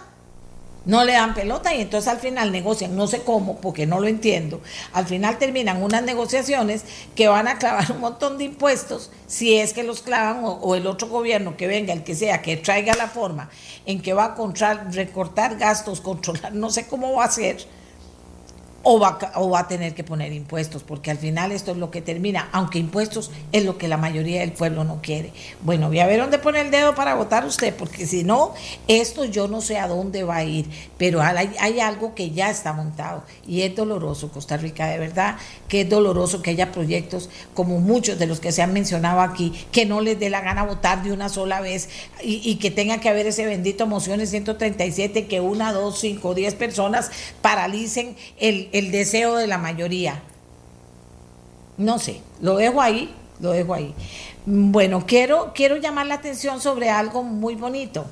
no le dan pelota y entonces al final negocian, no sé cómo, porque no lo entiendo. Al final terminan unas negociaciones que van a clavar un montón de impuestos, si es que los clavan, o, el otro gobierno que venga, el que sea, que traiga la forma en que va a recortar gastos, controlar, no sé cómo va a ser o va, o va a tener que poner impuestos, porque al final esto es lo que termina, aunque impuestos es lo que la mayoría del pueblo no quiere. Bueno, voy a ver dónde pone el dedo para votar usted, porque si no, esto yo no sé a dónde va a ir, pero hay, algo que ya está montado y es doloroso, Costa Rica, de verdad que es doloroso que haya proyectos como muchos de los que se han mencionado aquí, que no les dé la gana votar de una sola vez y, que tenga que haber ese bendito mociones 137, que una, dos, cinco, diez personas paralicen el el deseo de la mayoría. No sé, lo dejo ahí, lo dejo ahí. Bueno, quiero, quiero llamar la atención sobre algo muy bonito,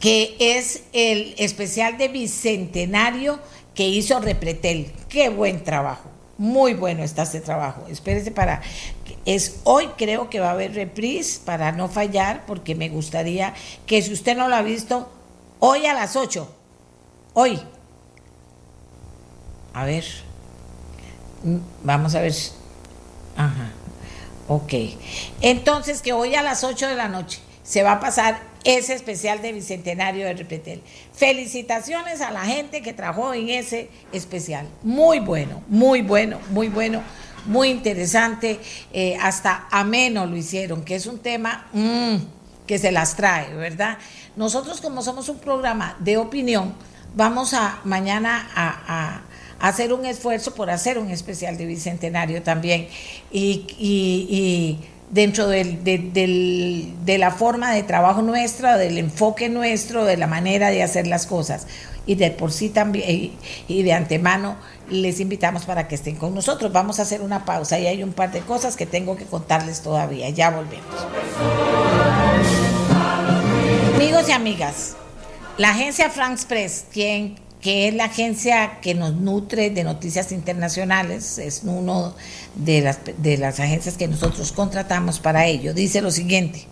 que es el especial de Bicentenario que hizo Repretel. Qué buen trabajo, muy bueno está este trabajo. Espérese para... Es hoy creo que va a haber reprise para no fallar, porque me gustaría que si usted no lo ha visto, hoy a las 8, hoy, a ver. Mm, vamos a ver. Ajá. Ok. Entonces, que hoy a las 8 de la noche se va a pasar ese especial de Bicentenario de Repetel. Felicitaciones a la gente que trabajó en ese especial. Muy bueno, muy bueno, muy bueno, muy interesante. Eh, hasta ameno lo hicieron, que es un tema mm, que se las trae, ¿verdad? Nosotros como somos un programa de opinión, vamos a mañana a hacer un esfuerzo por hacer un especial de Bicentenario también. Y, dentro del, de, la forma de trabajo nuestra, del enfoque nuestro, de la manera de hacer las cosas. Y de por sí también, y de antemano, les invitamos para que estén con nosotros. Vamos a hacer una pausa y hay un par de cosas que tengo que contarles todavía. Ya volvemos. Amigos y amigas, la agencia France Press, quien que es la agencia que nos nutre de noticias internacionales, es uno de las, de las agencias que nosotros contratamos para ello. Dice lo siguiente.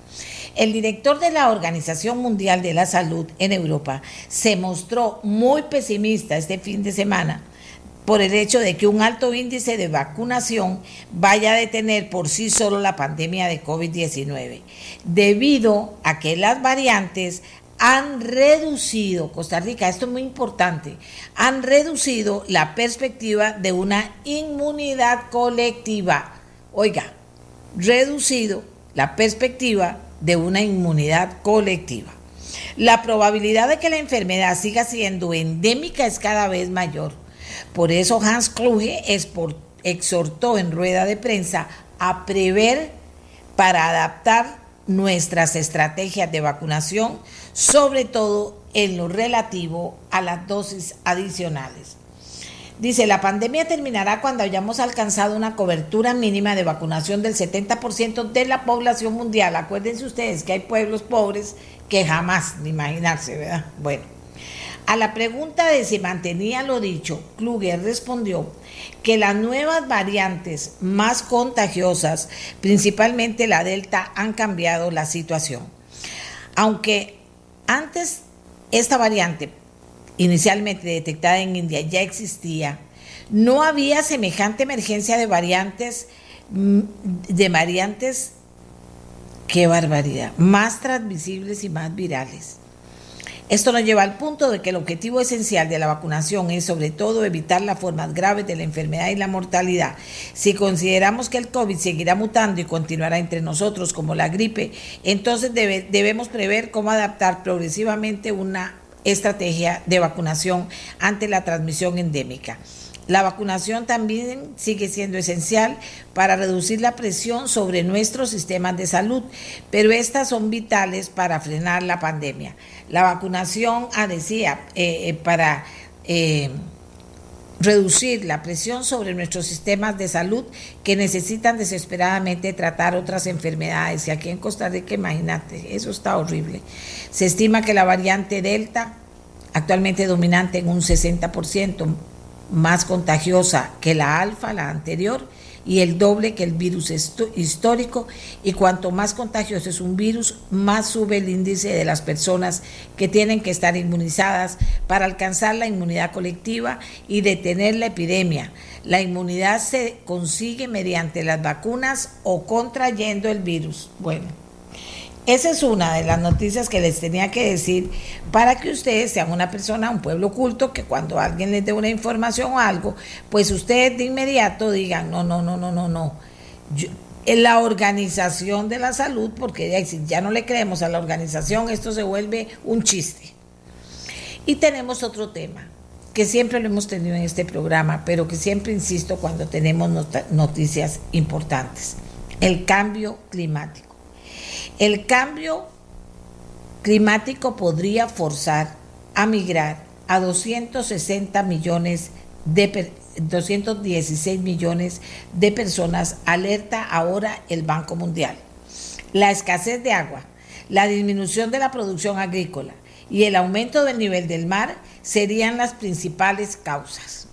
El director de la Organización Mundial de la Salud en Europa se mostró muy pesimista este fin de semana por el hecho de que un alto índice de vacunación vaya a detener por sí solo la pandemia de COVID-19, debido a que las variantes han reducido, Costa Rica, esto es muy importante, han reducido la perspectiva de una inmunidad colectiva. oiga, reducido la perspectiva de una inmunidad colectiva. La probabilidad de que la enfermedad siga siendo endémica es cada vez mayor. Por eso Hans Kluge exhortó en rueda de prensa a prever para adaptar nuestras estrategias de vacunación, sobre todo en lo relativo a las dosis adicionales. Dice, la pandemia terminará cuando hayamos alcanzado una cobertura mínima de vacunación del 70% de la población mundial. Acuérdense ustedes que hay pueblos pobres que jamás, ni imaginarse, ¿verdad? Bueno, a la pregunta de si mantenía lo dicho, Kluger respondió que las nuevas variantes más contagiosas, principalmente la Delta, han cambiado la situación. Aunque antes esta variante, inicialmente detectada en India, ya existía, no había semejante emergencia de variantes, mm, de variantes, qué barbaridad, más transmisibles y más virales. Esto nos lleva al punto de que el objetivo esencial de la vacunación es sobre todo evitar las formas graves de la enfermedad y la mortalidad. Si consideramos que el COVID seguirá mutando y continuará entre nosotros como la gripe, entonces debemos prever cómo adaptar progresivamente una estrategia de vacunación ante la transmisión endémica. La vacunación también sigue siendo esencial para reducir la presión sobre nuestros sistemas de salud, pero estas son vitales para frenar la pandemia. La vacunación, ah, decía, eh, eh, para eh, reducir la presión sobre nuestros sistemas de salud que necesitan desesperadamente tratar otras enfermedades. Y aquí en Costa Rica, imagínate, eso está horrible. Se estima que la variante Delta, actualmente dominante en un 60%, más contagiosa que la alfa, la anterior, y el doble que el virus histórico. Y cuanto más contagioso es un virus, más sube el índice de las personas que tienen que estar inmunizadas para alcanzar la inmunidad colectiva y detener la epidemia. La inmunidad se consigue mediante las vacunas o contrayendo el virus. Bueno. Esa es una de las noticias que les tenía que decir para que ustedes sean una persona, un pueblo culto, que cuando alguien les dé una información o algo, pues ustedes de inmediato digan, no, no, no, no, no, no. en la organización de la salud, porque si ya no le creemos a la organización, esto se vuelve un chiste. Y tenemos otro tema, que siempre lo hemos tenido en este programa, pero que siempre insisto cuando tenemos noticias importantes, el cambio climático. El cambio climático podría forzar a migrar a 260 millones de 216 millones de personas, alerta ahora el Banco Mundial. La escasez de agua, la disminución de la producción agrícola y el aumento del nivel del mar serían las principales causas.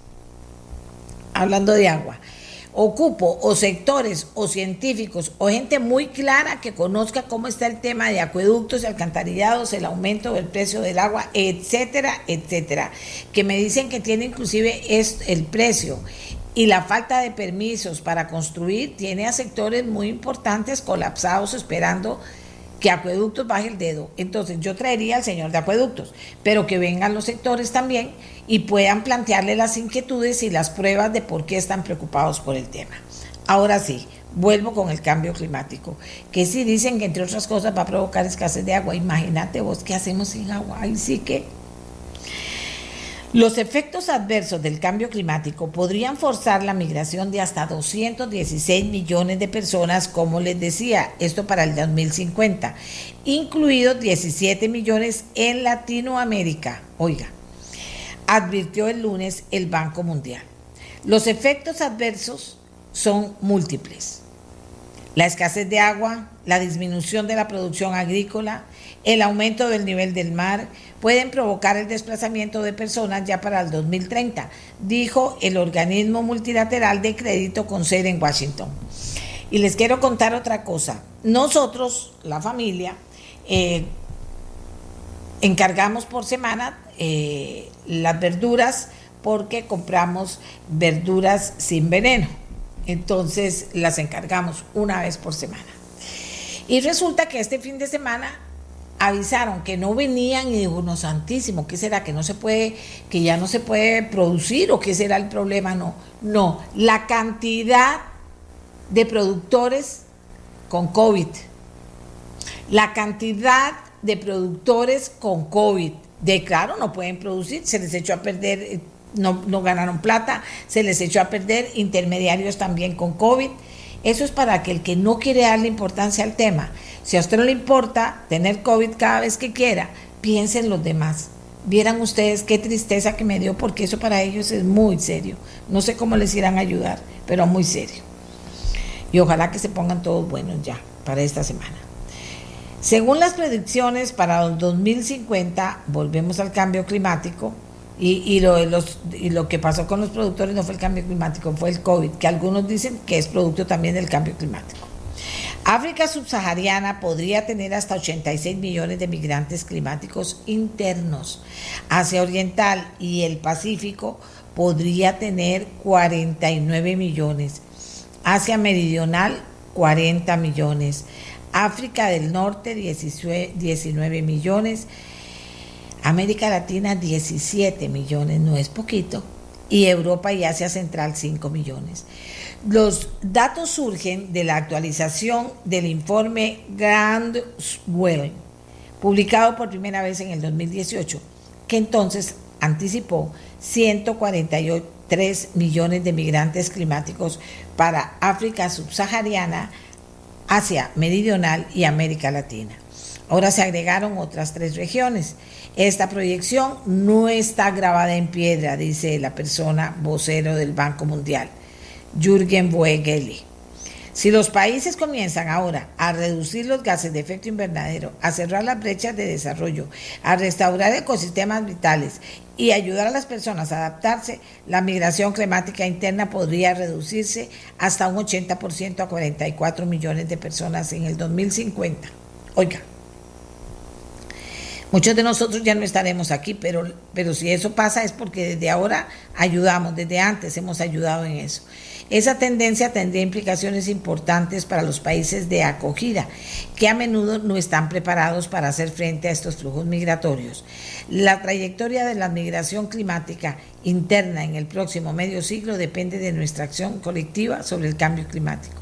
Hablando de agua, ocupo o sectores o científicos o gente muy clara que conozca cómo está el tema de acueductos y alcantarillados, el aumento del precio del agua, etcétera, etcétera, que me dicen que tiene inclusive es el precio y la falta de permisos para construir tiene a sectores muy importantes colapsados esperando que Acueductos baje el dedo. Entonces yo traería al señor de Acueductos, pero que vengan los sectores también y puedan plantearle las inquietudes y las pruebas de por qué están preocupados por el tema. Ahora sí, vuelvo con el cambio climático, que si dicen que entre otras cosas va a provocar escasez de agua. Imagínate vos qué hacemos sin agua. Ahí sí que los efectos adversos del cambio climático podrían forzar la migración de hasta 216 millones de personas, como les decía, esto para el 2050, incluidos 17 millones en Latinoamérica. Oiga, advirtió el lunes el Banco Mundial. Los efectos adversos son múltiples. La escasez de agua, la disminución de la producción agrícola, el aumento del nivel del mar pueden provocar el desplazamiento de personas ya para el 2030, dijo el organismo multilateral de crédito con sede en Washington. Y les quiero contar otra cosa. Nosotros, la familia, eh, encargamos por semana eh, las verduras porque compramos verduras sin veneno. Entonces las encargamos una vez por semana. Y resulta que este fin de semana avisaron que no venían y dijo, no, santísimo, ¿qué será? Que no se puede, que ya no se puede producir o qué será el problema? No, no, la cantidad de productores con COVID. La cantidad de productores con COVID. De claro, no pueden producir, se les echó a perder, eh, no, no ganaron plata, se les echó a perder intermediarios también con COVID. Eso es para que el que no quiere darle importancia al tema, si a usted no le importa tener COVID cada vez que quiera, piense en los demás. Vieran ustedes qué tristeza que me dio, porque eso para ellos es muy serio. No sé cómo les irán a ayudar, pero muy serio. Y ojalá que se pongan todos buenos ya para esta semana. Según las predicciones para el 2050, volvemos al cambio climático, y, y lo que pasó con los productores no fue el cambio climático, fue el COVID, que algunos dicen que es producto también del cambio climático. África subsahariana podría tener hasta 86 millones de migrantes climáticos internos. Asia Oriental y el Pacífico podría tener 49 millones. Asia Meridional 40 millones. África del Norte 19 millones. América Latina 17 millones, no es poquito. Y Europa y Asia Central 5 millones. Los datos surgen de la actualización del informe Grandwell, publicado por primera vez en el 2018, que entonces anticipó 143 millones de migrantes climáticos para África subsahariana, Asia Meridional y América Latina. Ahora se agregaron otras tres regiones. Esta proyección no está grabada en piedra, dice la persona vocero del Banco Mundial. Jürgen Boegeli. Si los países comienzan ahora a reducir los gases de efecto invernadero, a cerrar las brechas de desarrollo, a restaurar ecosistemas vitales y ayudar a las personas a adaptarse, la migración climática interna podría reducirse hasta un 80% a 44 millones de personas en el 2050. Oiga, muchos de nosotros ya no estaremos aquí, pero, pero si eso pasa es porque desde ahora ayudamos, desde antes hemos ayudado en eso. Esa tendencia tendría implicaciones importantes para los países de acogida, que a menudo no están preparados para hacer frente a estos flujos migratorios. La trayectoria de la migración climática interna en el próximo medio siglo depende de nuestra acción colectiva sobre el cambio climático.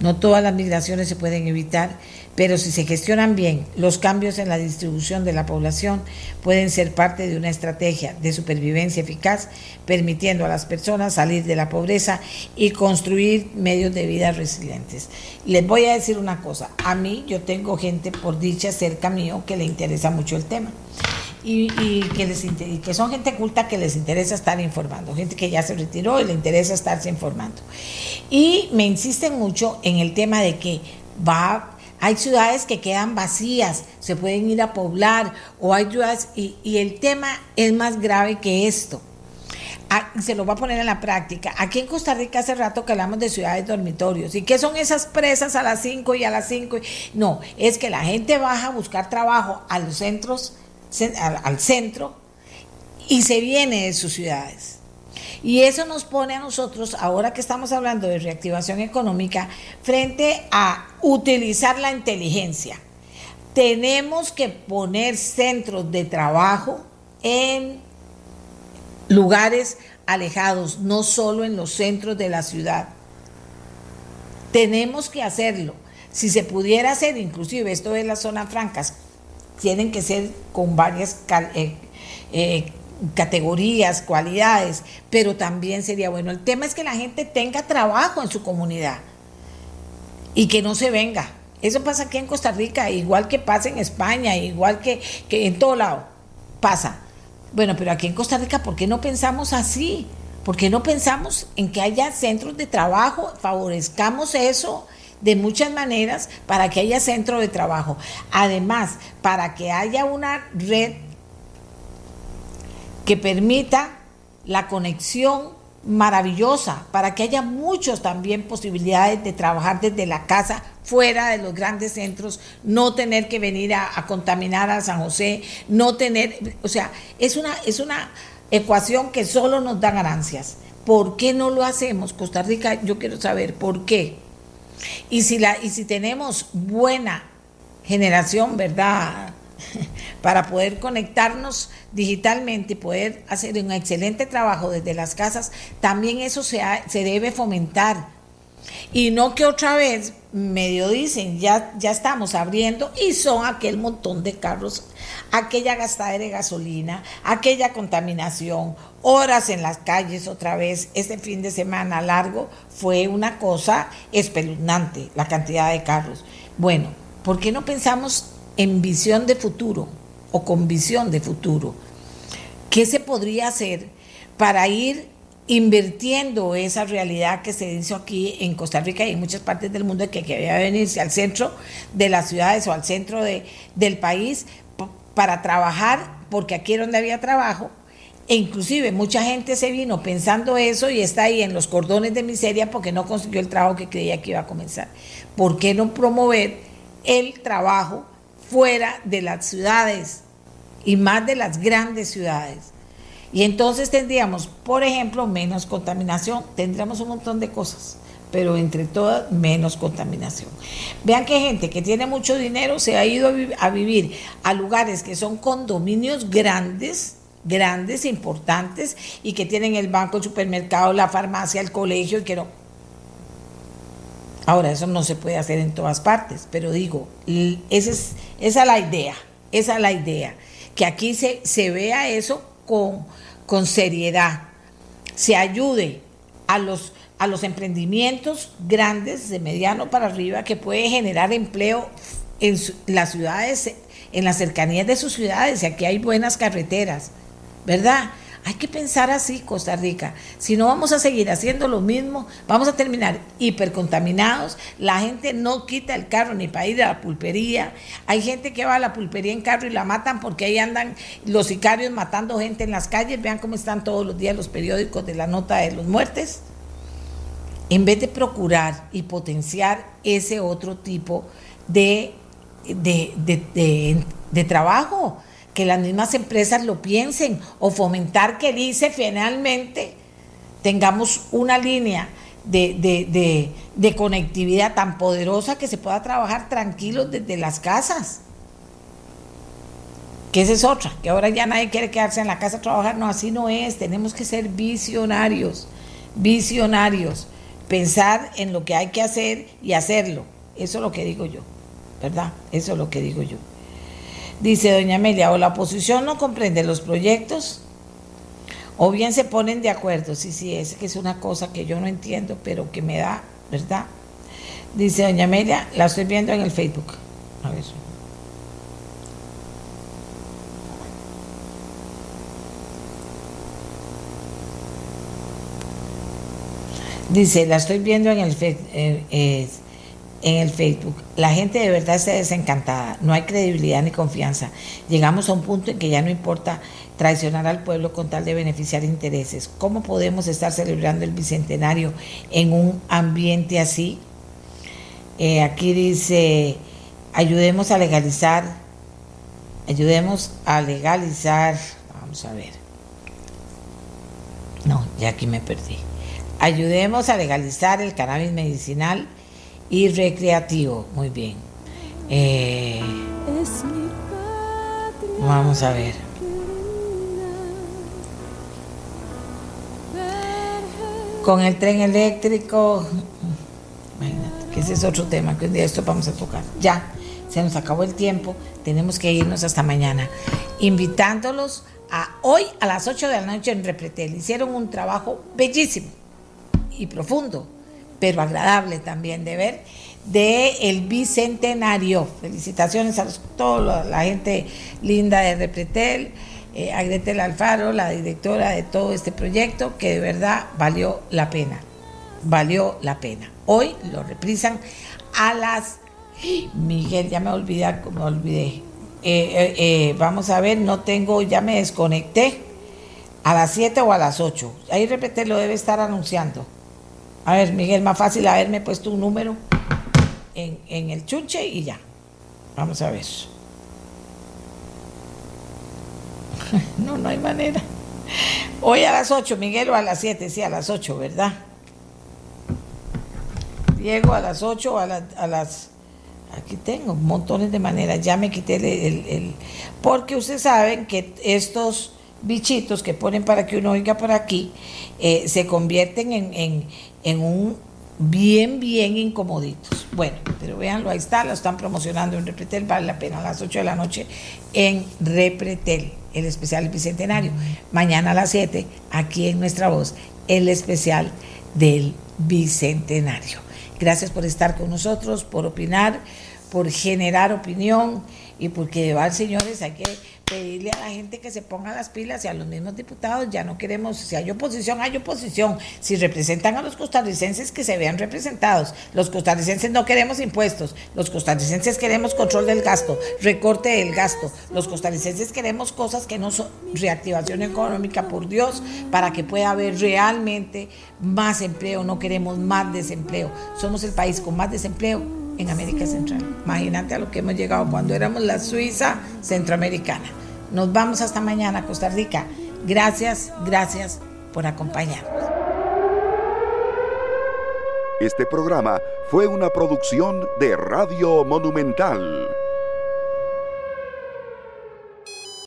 No todas las migraciones se pueden evitar, pero si se gestionan bien, los cambios en la distribución de la población pueden ser parte de una estrategia de supervivencia eficaz, permitiendo a las personas salir de la pobreza y construir medios de vida resilientes. Les voy a decir una cosa, a mí yo tengo gente por dicha cerca mío que le interesa mucho el tema. Y, que les, que son gente culta que les interesa estar informando, gente que ya se retiró y le interesa estarse informando. Y me insisten mucho en el tema de que va hay ciudades que quedan vacías, se pueden ir a poblar, o hay ciudades, y, el tema es más grave que esto. Ah, se lo va a poner en la práctica. Aquí en Costa Rica hace rato que hablamos de ciudades dormitorios. ¿Y qué son esas presas a las 5 y a las 5? No, es que la gente baja a buscar trabajo a los centros, al centro, y se viene de sus ciudades. Y eso nos pone a nosotros, ahora que estamos hablando de reactivación económica, frente a utilizar la inteligencia. Tenemos que poner centros de trabajo en lugares alejados, no solo en los centros de la ciudad. Tenemos que hacerlo. Si se pudiera hacer, inclusive esto de las zonas francas, tienen que ser con varias eh, eh, categorías, cualidades, pero también sería bueno. El tema es que la gente tenga trabajo en su comunidad y que no se venga. Eso pasa aquí en Costa Rica, igual que pasa en España, igual que, que en todo lado. Pasa. Bueno, pero aquí en Costa Rica, ¿por qué no pensamos así? ¿Por qué no pensamos en que haya centros de trabajo? Favorezcamos eso de muchas maneras para que haya centro de trabajo. Además, para que haya una red que permita la conexión maravillosa para que haya muchos también posibilidades de trabajar desde la casa fuera de los grandes centros, no tener que venir a, contaminar a San José, no tener, o sea, es una, es una ecuación que solo nos da ganancias. ¿Por qué no lo hacemos? Costa Rica, yo quiero saber por qué. Y si, la, y si tenemos buena generación, ¿verdad? para poder conectarnos digitalmente y poder hacer un excelente trabajo desde las casas, también eso se, se debe fomentar. Y no que otra vez medio dicen, ya, ya estamos abriendo y son aquel montón de carros, aquella gastadera de gasolina, aquella contaminación, horas en las calles otra vez, este fin de semana largo fue una cosa espeluznante, la cantidad de carros. Bueno, ¿por qué no pensamos en visión de futuro o con visión de futuro? ¿Qué se podría hacer para ir invirtiendo esa realidad que se hizo aquí en Costa Rica y en muchas partes del mundo que quería venirse al centro de las ciudades o al centro de, del país para trabajar, porque aquí era donde había trabajo, e inclusive mucha gente se vino pensando eso y está ahí en los cordones de miseria porque no consiguió el trabajo que creía que iba a comenzar. ¿Por qué no promover el trabajo fuera de las ciudades y más de las grandes ciudades? Y entonces tendríamos, por ejemplo, menos contaminación, tendríamos un montón de cosas, pero entre todas menos contaminación. Vean que gente que tiene mucho dinero se ha ido a, vivir a lugares que son condominios grandes, grandes, importantes, y que tienen el banco, el supermercado, la farmacia, el colegio, y que no. Ahora, eso no se puede hacer en todas partes, pero digo, esa es, esa es la idea, esa es la idea, que aquí se, se vea eso con con seriedad, se ayude a los, a los emprendimientos grandes, de mediano para arriba, que puede generar empleo en las ciudades, en las cercanías de sus ciudades, y aquí hay buenas carreteras, ¿verdad? Hay que pensar así, Costa Rica. Si no vamos a seguir haciendo lo mismo, vamos a terminar hipercontaminados. La gente no quita el carro ni para ir a la pulpería. Hay gente que va a la pulpería en carro y la matan porque ahí andan los sicarios matando gente en las calles. Vean cómo están todos los días los periódicos de la nota de los muertes. En vez de procurar y potenciar ese otro tipo de, de trabajo, que las mismas empresas lo piensen o fomentar que dice finalmente tengamos una línea de, conectividad tan poderosa que se pueda trabajar tranquilos desde las casas. Que esa es otra, que ahora ya nadie quiere quedarse en la casa a trabajar. No, así no es. Tenemos que ser visionarios, visionarios. Pensar en lo que hay que hacer y hacerlo. Eso es lo que digo yo, ¿verdad? Eso es lo que digo yo. Dice doña Amelia, o la oposición no comprende los proyectos, o bien se ponen de acuerdo. Sí, sí, es que es una cosa que yo no entiendo, pero que me da, ¿verdad? Dice doña Amelia, la estoy viendo en el Facebook. A ver. Dice, la estoy viendo en el Facebook. Eh, en el Facebook. La gente de verdad está desencantada, no hay credibilidad ni confianza. Llegamos a un punto en que ya no importa traicionar al pueblo con tal de beneficiar intereses. ¿Cómo podemos estar celebrando el bicentenario en un ambiente así? Eh, aquí dice, ayudemos a legalizar, ayudemos a legalizar, vamos a ver. No, ya aquí me perdí. Ayudemos a legalizar el cannabis medicinal y recreativo. Muy bien. Eh, vamos a ver. Con el tren eléctrico, que ese es otro tema que un día esto vamos a tocar. Ya, se nos acabó el tiempo, tenemos que irnos hasta mañana. Invitándolos a hoy a las 8 de la noche en Repretel. Hicieron un trabajo bellísimo y profundo pero agradable también de ver, de el bicentenario. Felicitaciones a toda la gente linda de Repretel, eh, a Gretel Alfaro, la directora de todo este proyecto, que de verdad valió la pena, valió la pena. Hoy lo reprisan a las... Miguel, ya me olvidé, me olvidé. Eh, eh, vamos a ver, no tengo, ya me desconecté. A las 7 o a las 8. Ahí Repretel lo debe estar anunciando. A ver, Miguel, más fácil haberme puesto un número en, el chunche y ya. Vamos a ver. No, no hay manera. Hoy a las 8, Miguel, o a las 7, sí, a las 8, ¿verdad? Diego a las 8 o a, a las... Aquí tengo montones de maneras, ya me quité el, el, Porque ustedes saben que estos bichitos que ponen para que uno oiga por aquí eh, se convierten en, en un bien, bien incomoditos. Bueno, pero véanlo, ahí está, lo están promocionando en Repretel, vale la pena a las 8 de la noche en Repretel, el especial Bicentenario. Mañana a las 7, aquí en Nuestra Voz, el especial del Bicentenario. Gracias por estar con nosotros, por opinar, por generar opinión y porque, de señores, hay que pedirle a la gente que se ponga las pilas y a los mismos diputados, ya no queremos, si hay oposición, hay oposición. Si representan a los costarricenses, que se vean representados. Los costarricenses no queremos impuestos, los costarricenses queremos control del gasto, recorte del gasto. Los costarricenses queremos cosas que no son reactivación económica, por Dios, para que pueda haber realmente más empleo. No queremos más desempleo. Somos el país con más desempleo en América Central. Imagínate a lo que hemos llegado cuando éramos la Suiza centroamericana. Nos vamos hasta mañana, Costa Rica. Gracias, gracias por acompañarnos. Este programa fue una producción de Radio Monumental.